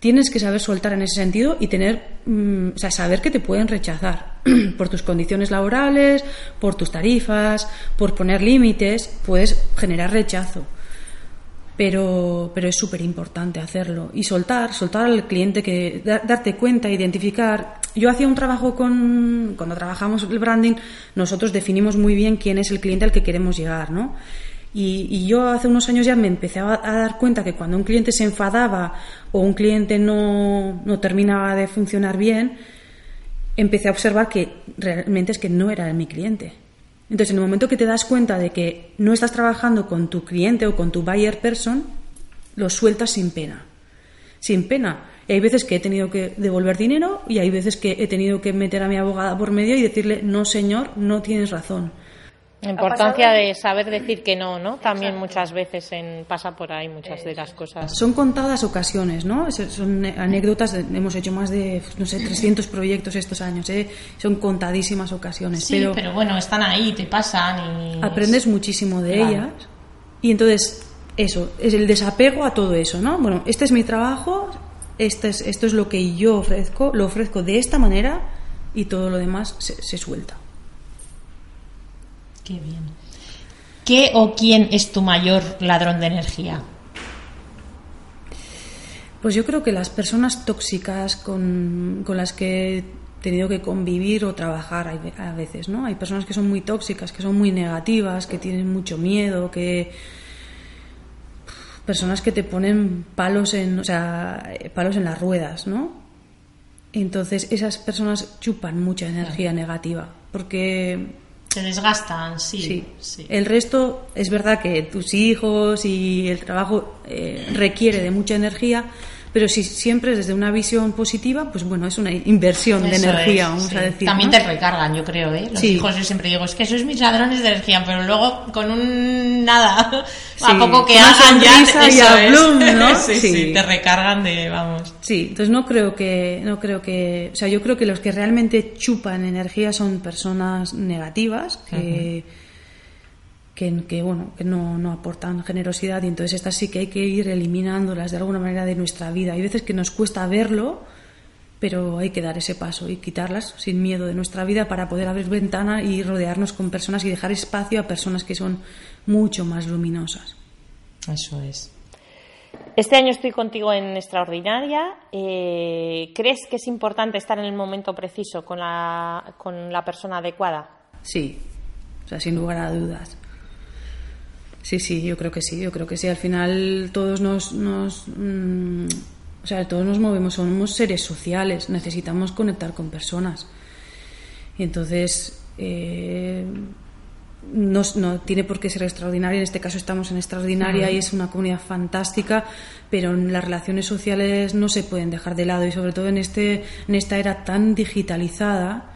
tienes que saber soltar en ese sentido y tener, mm, o sea, saber que te pueden rechazar por tus condiciones laborales, por tus tarifas, por poner límites, puedes generar rechazo. Pero, pero es súper importante hacerlo y soltar, soltar al cliente, que darte cuenta, identificar. Yo hacía un trabajo con, cuando trabajamos el branding, nosotros definimos muy bien quién es el cliente al que queremos llegar, ¿no? Y, yo hace unos años ya me empecé a, dar cuenta que cuando un cliente se enfadaba o un cliente no, no, terminaba de funcionar bien, empecé a observar que realmente es que no era mi cliente. Entonces, en el momento que te das cuenta de que no estás trabajando con tu cliente o con tu buyer person, lo sueltas sin pena. Sin pena. Y hay veces que he tenido que devolver dinero y hay veces que he tenido que meter a mi abogada por medio y decirle, no, señor, no tienes razón. La importancia de saber decir que no, ¿no? También muchas veces en, pasa por ahí muchas de las cosas. Son contadas ocasiones, ¿no? Son anécdotas, hemos hecho más de, no sé, 300 proyectos estos años, ¿eh? Son contadísimas ocasiones. Sí, pero, bueno, están ahí, te pasan y... Aprendes muchísimo de ellas y entonces, eso, es el desapego a todo eso, ¿no? Bueno, este es mi trabajo, este es, esto es lo que yo ofrezco, lo ofrezco de esta manera y todo lo demás se suelta. Qué bien. ¿Qué o quién es tu mayor ladrón de energía? Pues yo creo que las personas tóxicas con, las que he tenido que convivir o trabajar a veces, ¿no? Hay personas que son muy tóxicas, que son muy negativas, que tienen mucho miedo, que personas que te ponen palos en, o sea, palos en las ruedas, ¿no? Entonces esas personas chupan mucha energía negativa, porque se desgastan, sí, sí. El resto es verdad que tus hijos y el trabajo eh, requiere de mucha energía, Pero si siempre desde una visión positiva, pues bueno, es una inversión de energía, vamos a decir. También te recargan, yo creo, ¿eh? Los hijos, yo siempre digo, es que sois mis ladrones de energía, pero luego con un nada, a poco que hagan ya, eso ¿no? sí, te recargan de, vamos. Sí, entonces no creo que, no creo que, o sea, yo creo que los que realmente chupan energía son personas negativas, que que, bueno, que no, no, aportan generosidad y entonces estas sí que hay que ir eliminándolas de alguna manera de nuestra vida. Hay veces que nos cuesta verlo, pero hay que dar ese paso y quitarlas sin miedo de nuestra vida para poder abrir ventana y rodearnos con personas y dejar espacio a personas que son mucho más luminosas. Eso es. Este año estoy contigo en Extraordinaria. Eh, ¿Crees que es importante estar en el momento preciso con la, con la persona adecuada? Sí, o sea, sin lugar a dudas. Sí, sí, yo creo que sí, yo creo que sí. Al final todos nos, nos mm, o sea, todos nos movemos, somos seres sociales, necesitamos conectar con personas. Y entonces eh, no, no, tiene por qué ser extraordinaria. En este caso estamos en extraordinaria y es una comunidad fantástica, pero las relaciones sociales no se pueden dejar de lado y sobre todo en este en esta era tan digitalizada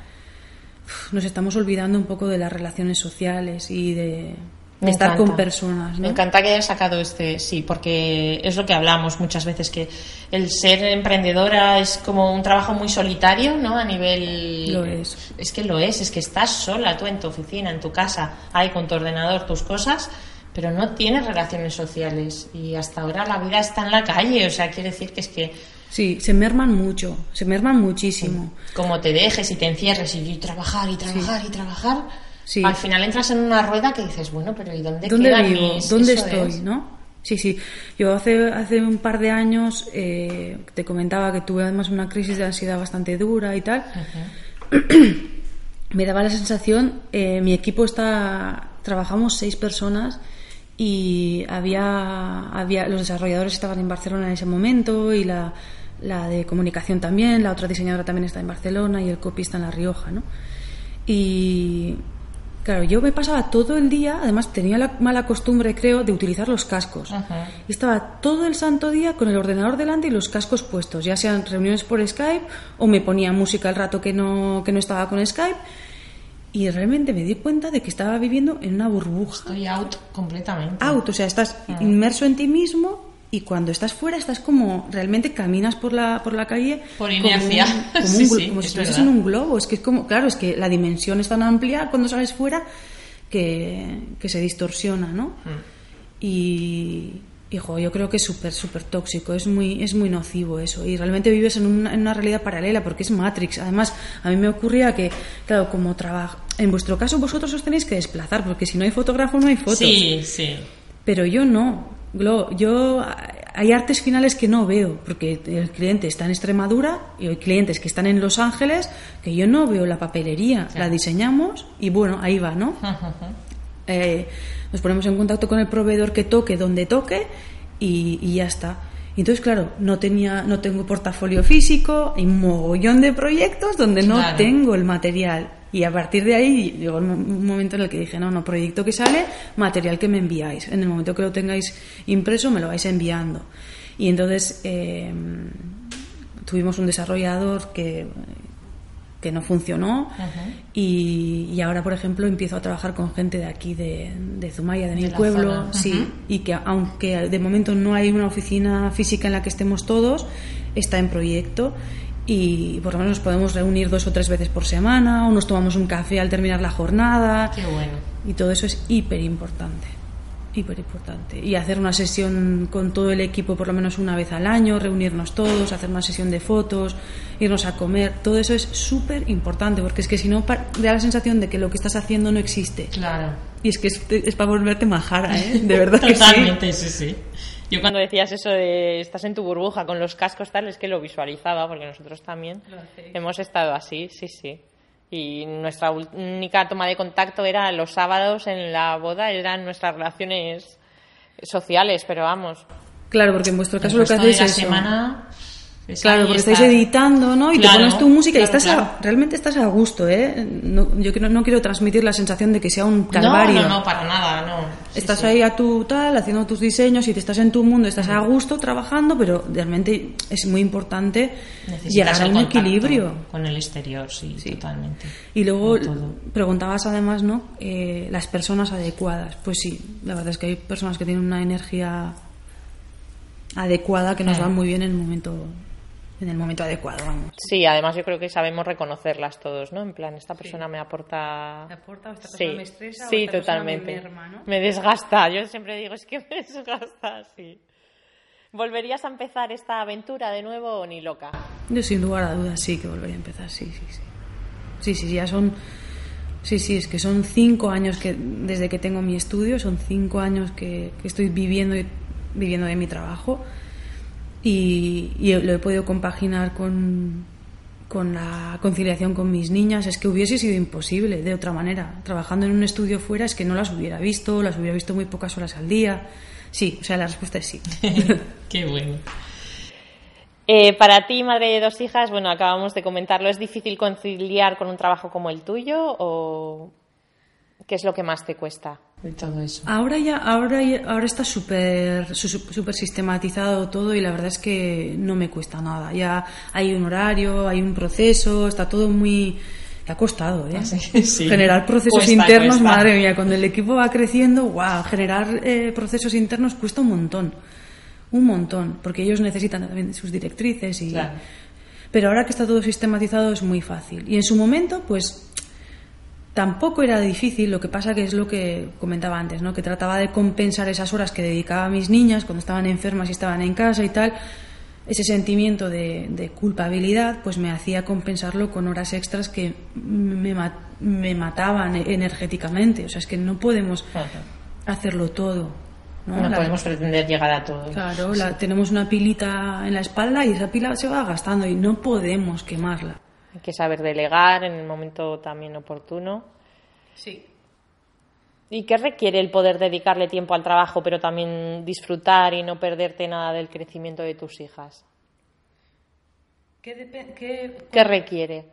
nos estamos olvidando un poco de las relaciones sociales y de estar con personas. Me encanta que hayas sacado este, sí, porque es lo que hablamos muchas veces, que el ser emprendedora es como un trabajo muy solitario, ¿no? A nivel... Lo es. Es que lo es, es que estás sola tú en tu oficina, en tu casa, ahí con tu ordenador, tus cosas, pero no tienes relaciones sociales y hasta ahora la vida está en la calle, o sea, quiere decir que es que Sí, se merman mucho, se merman muchísimo. Como te dejes y te encierres y trabajar y trabajar y trabajar, al final entras en una rueda que dices, bueno, pero ¿y dónde, ¿Dónde vivo? ¿Dónde estoy? ¿no? Sí, sí. Yo hace, hace un par de años eh, te comentaba que tuve además una crisis de ansiedad bastante dura y tal. Me daba la sensación, eh, mi equipo está, trabajamos seis personas y había, había, los desarrolladores estaban en Barcelona en ese momento y la, la de comunicación también, la otra diseñadora también está en Barcelona y el copy está en La Rioja, ¿no? Y, Claro, yo me pasaba todo el día, además tenía la mala costumbre, creo, de utilizar los cascos. Y estaba todo el santo día con el ordenador delante y los cascos puestos, ya sean reuniones por Skype o me ponía música el rato que no, que no estaba con Skype. Y realmente me di cuenta de que estaba viviendo en una burbuja. Estoy out completamente. Out, o sea, estás inmerso en ti mismo y cuando estás fuera estás como realmente caminas por la por la calle por inercia. como, como, si estuvieses en un globo. Es que es como claro es que la dimensión es tan amplia cuando sales fuera que, que se distorsiona no mm. y hijo yo creo que es súper súper tóxico. Es muy es muy nocivo eso. Y realmente vives en una, en una realidad paralela porque es Matrix. Además a mí me ocurría que claro como trabajo en vuestro caso vosotros os tenéis que desplazar porque si no hay fotógrafo no hay fotos. Sí sí. Pero yo no yo hay artes finales que no veo, porque el cliente está en Extremadura y hay clientes que están en Los Ángeles que yo no veo la papelería, la diseñamos y bueno, ahí va, ¿no? Eh, nos ponemos en contacto con el proveedor que toque donde toque y, ya está. Entonces, claro, no tenía, no tengo portafolio físico, hay un mogollón de proyectos donde no tengo el material. Y a partir de ahí llegó un momento en el que dije, no, no, proyecto que sale, material que me enviáis. En el momento que lo tengáis impreso, me lo vais enviando. Y entonces em, tuvimos un desarrollador que, que no funcionó. Y, ahora, por ejemplo, empiezo a trabajar con gente de aquí, de, de Zumaya, de, mi pueblo, sí, y que aunque de momento no hay una oficina física en la que estemos todos, está en proyecto y por lo menos nos podemos reunir dos o tres veces por semana o nos tomamos un café al terminar la jornada. Qué bueno. Y todo eso es hiper importante. Hiper importante. Y hacer una sesión con todo el equipo por lo menos una vez al año, reunirnos todos, hacer una sesión de fotos, irnos a comer, todo eso es súper importante porque es que si no da la sensación de que lo que estás haciendo no existe. Claro. Y es que es, para volverte majara, ¿eh? De verdad que sí. Totalmente, sí, sí. Yo cuando decías eso de estás en tu burbuja con los cascos tal, es que lo visualizaba porque nosotros también hemos estado así, sí, sí. Y nuestra única toma de contacto era los sábados en la boda, eran nuestras relaciones sociales, pero vamos. Claro, porque en vuestro caso lo que hacéis es semana Claro, porque estáis editando, ¿no? Y te pones tu música y estás realmente estás a gusto, ¿eh? yo no, no, quiero transmitir la sensación de que sea un calvario. No, no, no para nada, no. estás ahí a tu tal, haciendo tus diseños y te estás en tu mundo, estás a gusto trabajando, pero realmente es muy importante llegar a un equilibrio. Con el exterior, sí, totalmente. Y luego preguntabas además, ¿no? Eh, las personas adecuadas. Pues sí, la verdad es que hay personas que tienen una energía adecuada que nos van muy bien en el momento en el momento adecuado, vamos. Sí, además yo creo que sabemos reconocerlas todos, ¿no? En plan, esta persona me aporta... ¿Me aporta esta persona me estresa sí, totalmente. Me, desgasta, yo siempre digo, es que me desgasta, sí. ¿Volverías a empezar esta aventura de nuevo o ni loca? Yo sin lugar a dudas sí que volvería a empezar, sí, sí, sí. Sí, sí, ya son... Sí, sí, es que son cinco años que desde que tengo mi estudio, son cinco años que, que estoy viviendo, viviendo de mi trabajo y, lo he podido compaginar con, con la conciliación con mis niñas. Es que hubiese sido imposible de otra manera. Trabajando en un estudio fuera es que no las hubiera visto, las hubiera visto muy pocas horas al día. Sí, o sea, la respuesta es sí. Qué bueno. Eh, para ti, madre de dos hijas, bueno, acabamos de comentarlo, ¿es difícil conciliar con un trabajo como el tuyo o qué es lo que más te cuesta? Ahora ya, ahora, ahora está súper super sistematizado todo y la verdad es que no me cuesta nada. Ya hay un horario, hay un proceso, está todo muy ha costado, ¿eh? Generar procesos internos, madre mía, cuando el equipo va creciendo, wow, generar eh, procesos internos cuesta un montón, un montón, porque ellos necesitan también sus directrices y. Pero ahora que está todo sistematizado es muy fácil. Y en su momento, pues Tampoco era difícil, lo que pasa que es lo que comentaba antes, ¿no? que trataba de compensar esas horas que dedicaba a mis niñas cuando estaban enfermas y estaban en casa y tal. Ese sentimiento de, culpabilidad pues me hacía compensarlo con horas extras que me, me mataban energéticamente. O sea, es que no podemos hacerlo todo. No, podemos pretender llegar a todo. Claro, tenemos una pilita en la espalda y esa pila se va gastando y no podemos quemarla. Hay que saber delegar en el momento también oportuno. Sí. ¿Y qué requiere el poder dedicarle tiempo al trabajo, pero también disfrutar y no perderte nada del crecimiento de tus hijas? ¿Qué, requiere?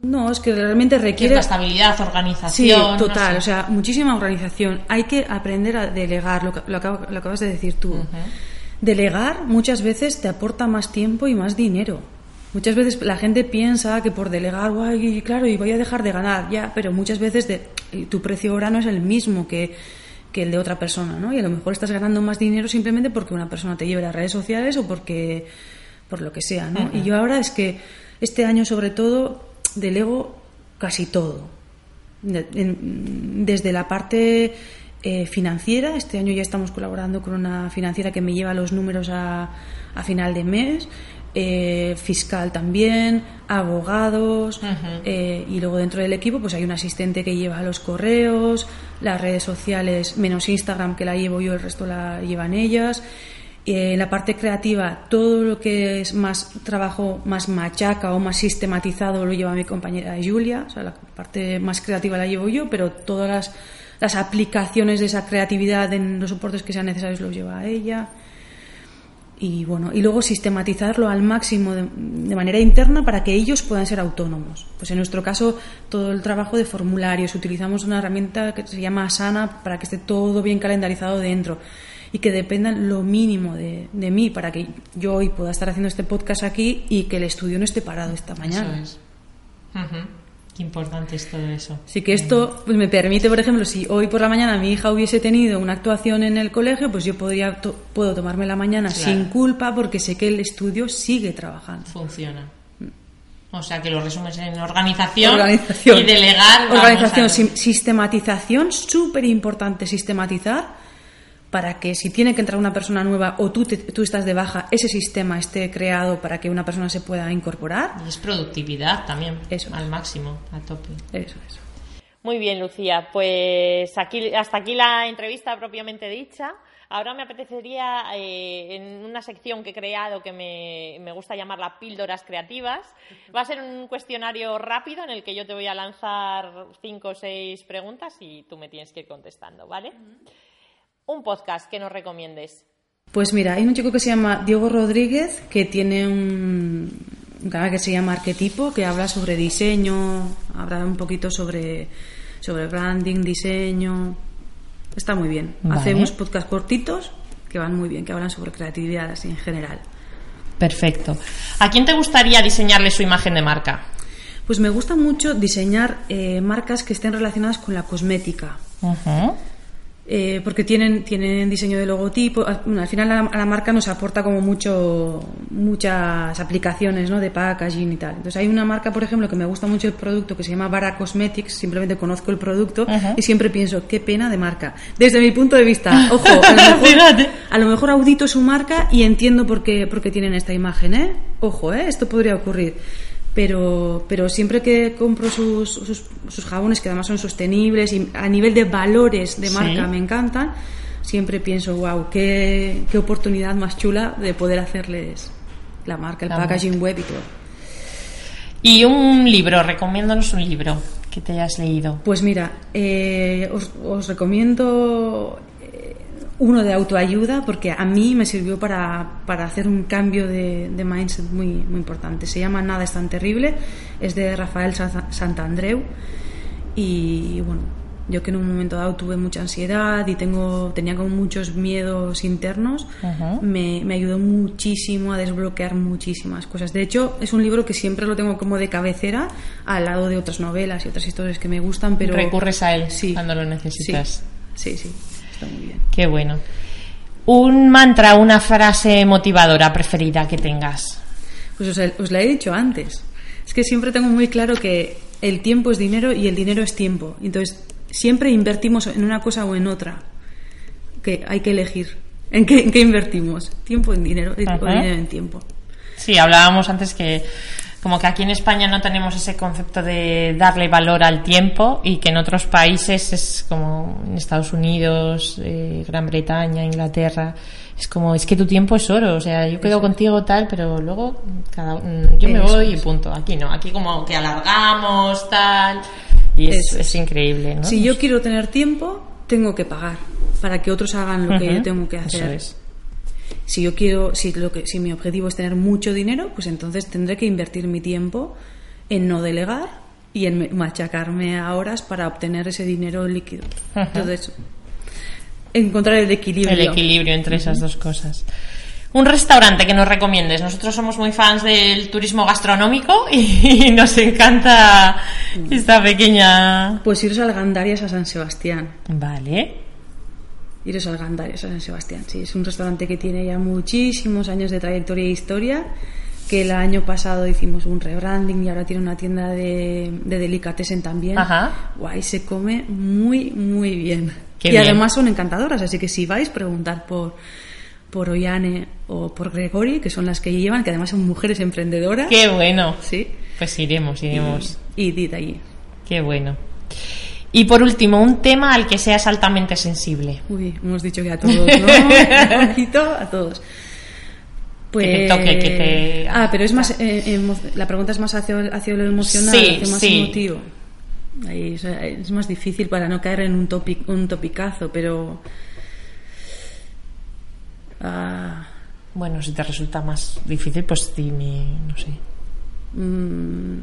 No, es que realmente requiere... estabilidad, organización. Sí, total, o sea, muchísima organización. Hay que aprender a delegar, lo, lo, acabas de decir tú. Delegar muchas veces te aporta más tiempo y más dinero. Muchas veces la gente piensa que por delegar, guay, claro, y voy a dejar de ganar, ya, pero muchas veces de, tu precio ahora no es el mismo que, el de otra persona, ¿no? Y a lo mejor estás ganando más dinero simplemente porque una persona te lleve las redes sociales o porque, por lo que sea, ¿no? Y yo ahora es que este año sobre todo delego casi todo. desde la parte eh, financiera, este año ya estamos colaborando con una financiera que me lleva los números a, a final de mes. Eh, fiscal también, abogados eh, y luego dentro del equipo pues hay un asistente que lleva los correos, las redes sociales, menos Instagram que la llevo yo, el resto la llevan ellas. en la parte creativa, todo lo que es más trabajo más machaca o más sistematizado lo lleva mi compañera Julia, o sea, la parte más creativa la llevo yo, pero todas las, las aplicaciones de esa creatividad en los soportes que sean necesarios los lleva ella y bueno y luego sistematizarlo al máximo de, manera interna para que ellos puedan ser autónomos. Pues en nuestro caso todo el trabajo de formularios utilizamos una herramienta que se llama Asana para que esté todo bien calendarizado dentro y que dependan lo mínimo de, de mí para que yo hoy pueda estar haciendo este podcast aquí y que el estudio no esté parado esta mañana. Eso es. Qué importante es todo eso. Sí que esto pues, me permite, por ejemplo, si hoy por la mañana mi hija hubiese tenido una actuación en el colegio, pues yo podría puedo tomarme la mañana sin culpa porque sé que el estudio sigue trabajando. Funciona. O sea, que lo resumes en organización, y delegar. Organización, sistematización, súper importante sistematizar para que si tiene que entrar una persona nueva o tú, tú estás de baja, ese sistema esté creado para que una persona se pueda incorporar. Y es productividad también, Eso al máximo, a tope. Eso, eso. Muy bien, Lucía. Pues aquí, hasta aquí la entrevista propiamente dicha. Ahora me apetecería, eh, en una sección que he creado que me, me, gusta llamarla píldoras creativas, va a ser un cuestionario rápido en el que yo te voy a lanzar cinco o seis preguntas y tú me tienes que ir contestando, ¿vale? Un podcast que nos recomiendes. Pues mira, hay un chico que se llama Diego Rodríguez que tiene un, un canal que se llama Arquetipo, que habla sobre diseño, habla un poquito sobre, sobre branding, diseño. Está muy bien. Vale. Hace unos podcasts cortitos que van muy bien, que hablan sobre creatividad así en general. Perfecto. ¿A quién te gustaría diseñarle su imagen de marca? Pues me gusta mucho diseñar eh, marcas que estén relacionadas con la cosmética. Eh, porque tienen, tienen diseño de logotipo. Al, bueno, al final a la, marca nos aporta como mucho, muchas aplicaciones ¿no? de packaging y tal. Entonces hay una marca, por ejemplo, que me gusta mucho el producto que se llama Bara Cosmetics. Simplemente conozco el producto y siempre pienso, qué pena de marca. Desde mi punto de vista, ojo, a lo mejor, a lo mejor audito su marca y entiendo por qué, por qué tienen esta imagen. ¿eh? Ojo, ¿eh? esto podría ocurrir. Pero, pero siempre que compro sus, sus, sus jabones, que además son sostenibles y a nivel de valores de Sí. marca me encantan, siempre pienso, wow, qué, qué oportunidad más chula de poder hacerles la marca, el La packaging web y todo. Y un libro, recomiéndanos un libro que te hayas leído. Pues mira, eh, os, os recomiendo uno de autoayuda porque a mí me sirvió para, para hacer un cambio de, de mindset muy, muy importante. Se llama Nada es tan terrible, es de Rafael Sa- Santandreu y bueno, yo que en un momento dado tuve mucha ansiedad y tengo, tenía como muchos miedos internos, Ujú. me, me ayudó muchísimo a desbloquear muchísimas cosas. De hecho, es un libro que siempre lo tengo como de cabecera al lado de otras novelas y otras historias que me gustan, pero... Recurres a él Sí. cuando lo necesitas. Sí, sí, sí, está muy bien. Qué bueno. Un mantra, una frase motivadora preferida que tengas. Pues os, os la he dicho antes. Es que siempre tengo muy claro que el tiempo es dinero y el dinero es tiempo. Entonces, siempre invertimos en una cosa o en otra. Que hay que elegir. ¿En qué, en qué invertimos? Tiempo en dinero o dinero en tiempo. Sí, hablábamos antes que como que aquí en España no tenemos ese concepto de darle valor al tiempo y que en otros países es como en Estados Unidos, eh, Gran Bretaña, Inglaterra, es como es que tu tiempo es oro, o sea, yo quedo contigo tal, pero luego cada, yo me voy y punto. Aquí no, aquí como que alargamos tal y es, es increíble, ¿no? Si yo quiero tener tiempo, tengo que pagar para que otros hagan lo que yo tengo que hacer. Eso es. Si yo quiero, si lo que, si mi objetivo es tener mucho dinero, pues entonces tendré que invertir mi tiempo en no delegar y en me- machacarme a horas para obtener ese dinero líquido. Ajá. Entonces, encontrar el equilibrio. El equilibrio entre esas dos cosas. Un restaurante que nos recomiendes. Nosotros somos muy fans del turismo gastronómico y nos encanta esta pequeña. Pues iros al Gandarias a San Sebastián. Vale. Iros al Gandarias a San Sebastián. Sí, es un restaurante que tiene ya muchísimos años de trayectoria e historia. Que el año pasado hicimos un rebranding y ahora tiene una tienda de, de delicatessen también. Ajá. Guay, se come muy, muy bien. Qué y bien. además son encantadoras, así que si vais, preguntar por, por Ollane o por Gregori, que son las que llevan, que además son mujeres emprendedoras. Qué bueno. Sí. Pues iremos, iremos. Y did allí. Qué bueno. Y por último, un tema al que seas altamente sensible. Uy, hemos dicho que a todos, ¿no? Un poquito a todos. Pues... Que te toque, que te- Ah, pero es más... eh, La pregunta es más hacia, hacia lo emocional, Sí, hacia más sí. emotivo. Ahí es, es más difícil para no caer en un, topic, un topicazo, pero... Ah, Bueno, si te resulta más difícil, pues dime, no sé. mm,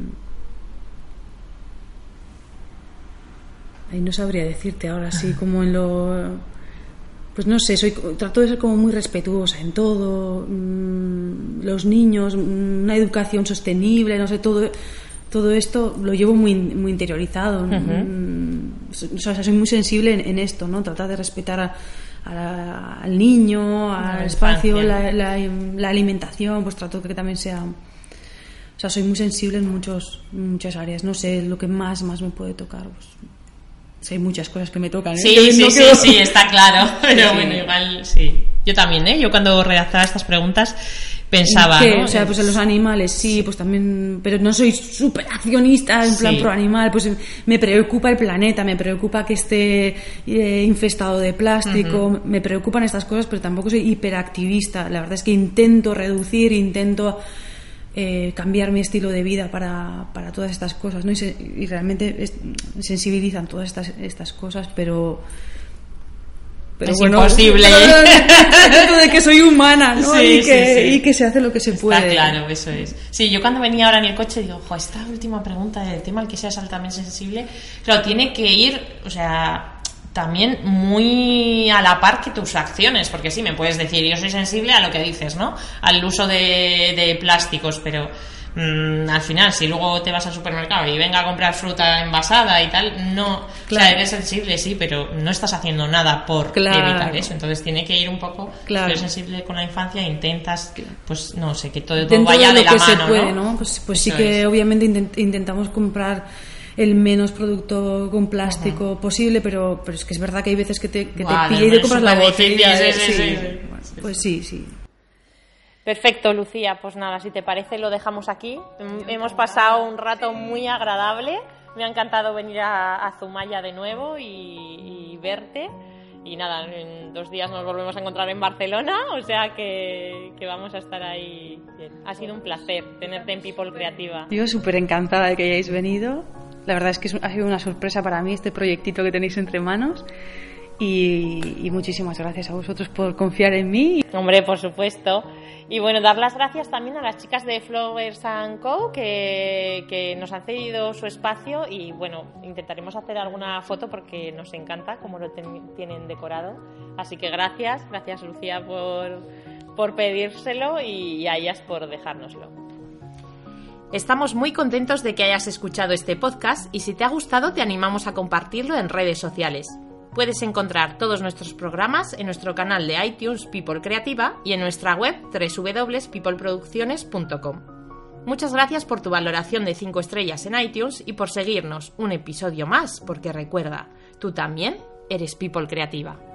Ay, no sabría decirte ahora sí, como en lo... Pues no sé, soy, trato de ser como muy respetuosa en todo. mm, los niños, mm, una educación sostenible, no sé, todo, todo esto lo llevo muy, muy interiorizado. mm, o sea, soy muy sensible en, en esto, ¿no? Tratar de respetar a- a la- al niño, al la espacio, la, alimentación, pues trato de que también sea... O sea, soy muy sensible en muchos, muchas áreas. No sé, lo que más, más me puede tocar. Pues, hay muchas cosas que me tocan. ¿eh? Sí, sí, no sí, sí, está claro. Pero Sí. bueno, igual sí. Yo también, ¿eh? Yo cuando redactaba estas preguntas pensaba. ¿Qué? ¿no? O sea, pues en los animales, sí, pues también, pero no soy súper accionista en plan Sí. pro animal, pues me preocupa el planeta, me preocupa que esté eh, infestado de plástico, me preocupan estas cosas, pero tampoco soy hiperactivista. La verdad es que intento reducir, intento eh, cambiar mi estilo de vida para, para todas estas cosas, ¿no? Y, se- y realmente es- sensibilizan todas estas, estas cosas, pero Pero es bueno, imposible. Pero, de que soy humana, ¿no? Sí, y, que, sí, sí. y que se hace lo que se puede. Está claro, eso es. Sí, yo cuando venía ahora en el coche digo, jo, esta última pregunta del tema al que seas altamente sensible, claro, tiene que ir, o sea, también muy a la par que tus acciones, porque sí, me puedes decir, yo soy sensible a lo que dices, ¿no? Al uso de, de plásticos, pero mm, al final, si luego te vas al supermercado y venga a comprar fruta envasada y tal, no, o Claro. sea, eres sensible, sí, pero no estás haciendo nada por Claro. evitar eso, entonces tiene que ir un poco, Claro. si eres sensible con la infancia, intentas, pues no sé, que todo, todo vaya de lo de la que se mano, puede, ¿no? ¿no? Pues, pues sí que es. obviamente intent- intentamos comprar el menos producto con plástico posible, pero, pero es que es verdad que hay veces que te, que te Guau, pilla y te compras la botella. difícil, ¿eh? sí, sí, Sí. sí, sí. Bueno, Pues sí, sí. Perfecto, Lucía. Pues nada, si te parece, lo dejamos aquí. Hem- Hemos pasado un rato muy agradable. Me ha encantado venir a, a Zumaya de nuevo y, y verte. Y nada, en dos días nos volvemos a encontrar en Barcelona, o sea que, que vamos a estar ahí. bien. Ha sido un placer tenerte en People Creativa. Yo súper encantada de que hayáis venido. La verdad es que ha sido una sorpresa para mí este proyectito que tenéis entre manos. Y, y muchísimas gracias a vosotros por confiar en mí. Hombre, por supuesto. Y bueno, dar las gracias también a las chicas de Flowers and Co. Que, que nos han cedido su espacio y bueno, intentaremos hacer alguna foto porque nos encanta cómo lo ten- tienen decorado. Así que gracias, gracias Lucía por, por pedírselo y a ellas por dejárnoslo. Estamos muy contentos de que hayas escuchado este podcast y si te ha gustado te animamos a compartirlo en redes sociales. Puedes encontrar todos nuestros programas en nuestro canal de iTunes People Creativa y en nuestra web www.peopleproducciones.com. Muchas gracias por tu valoración de 5 estrellas en iTunes y por seguirnos un episodio más, porque recuerda, tú también eres People Creativa.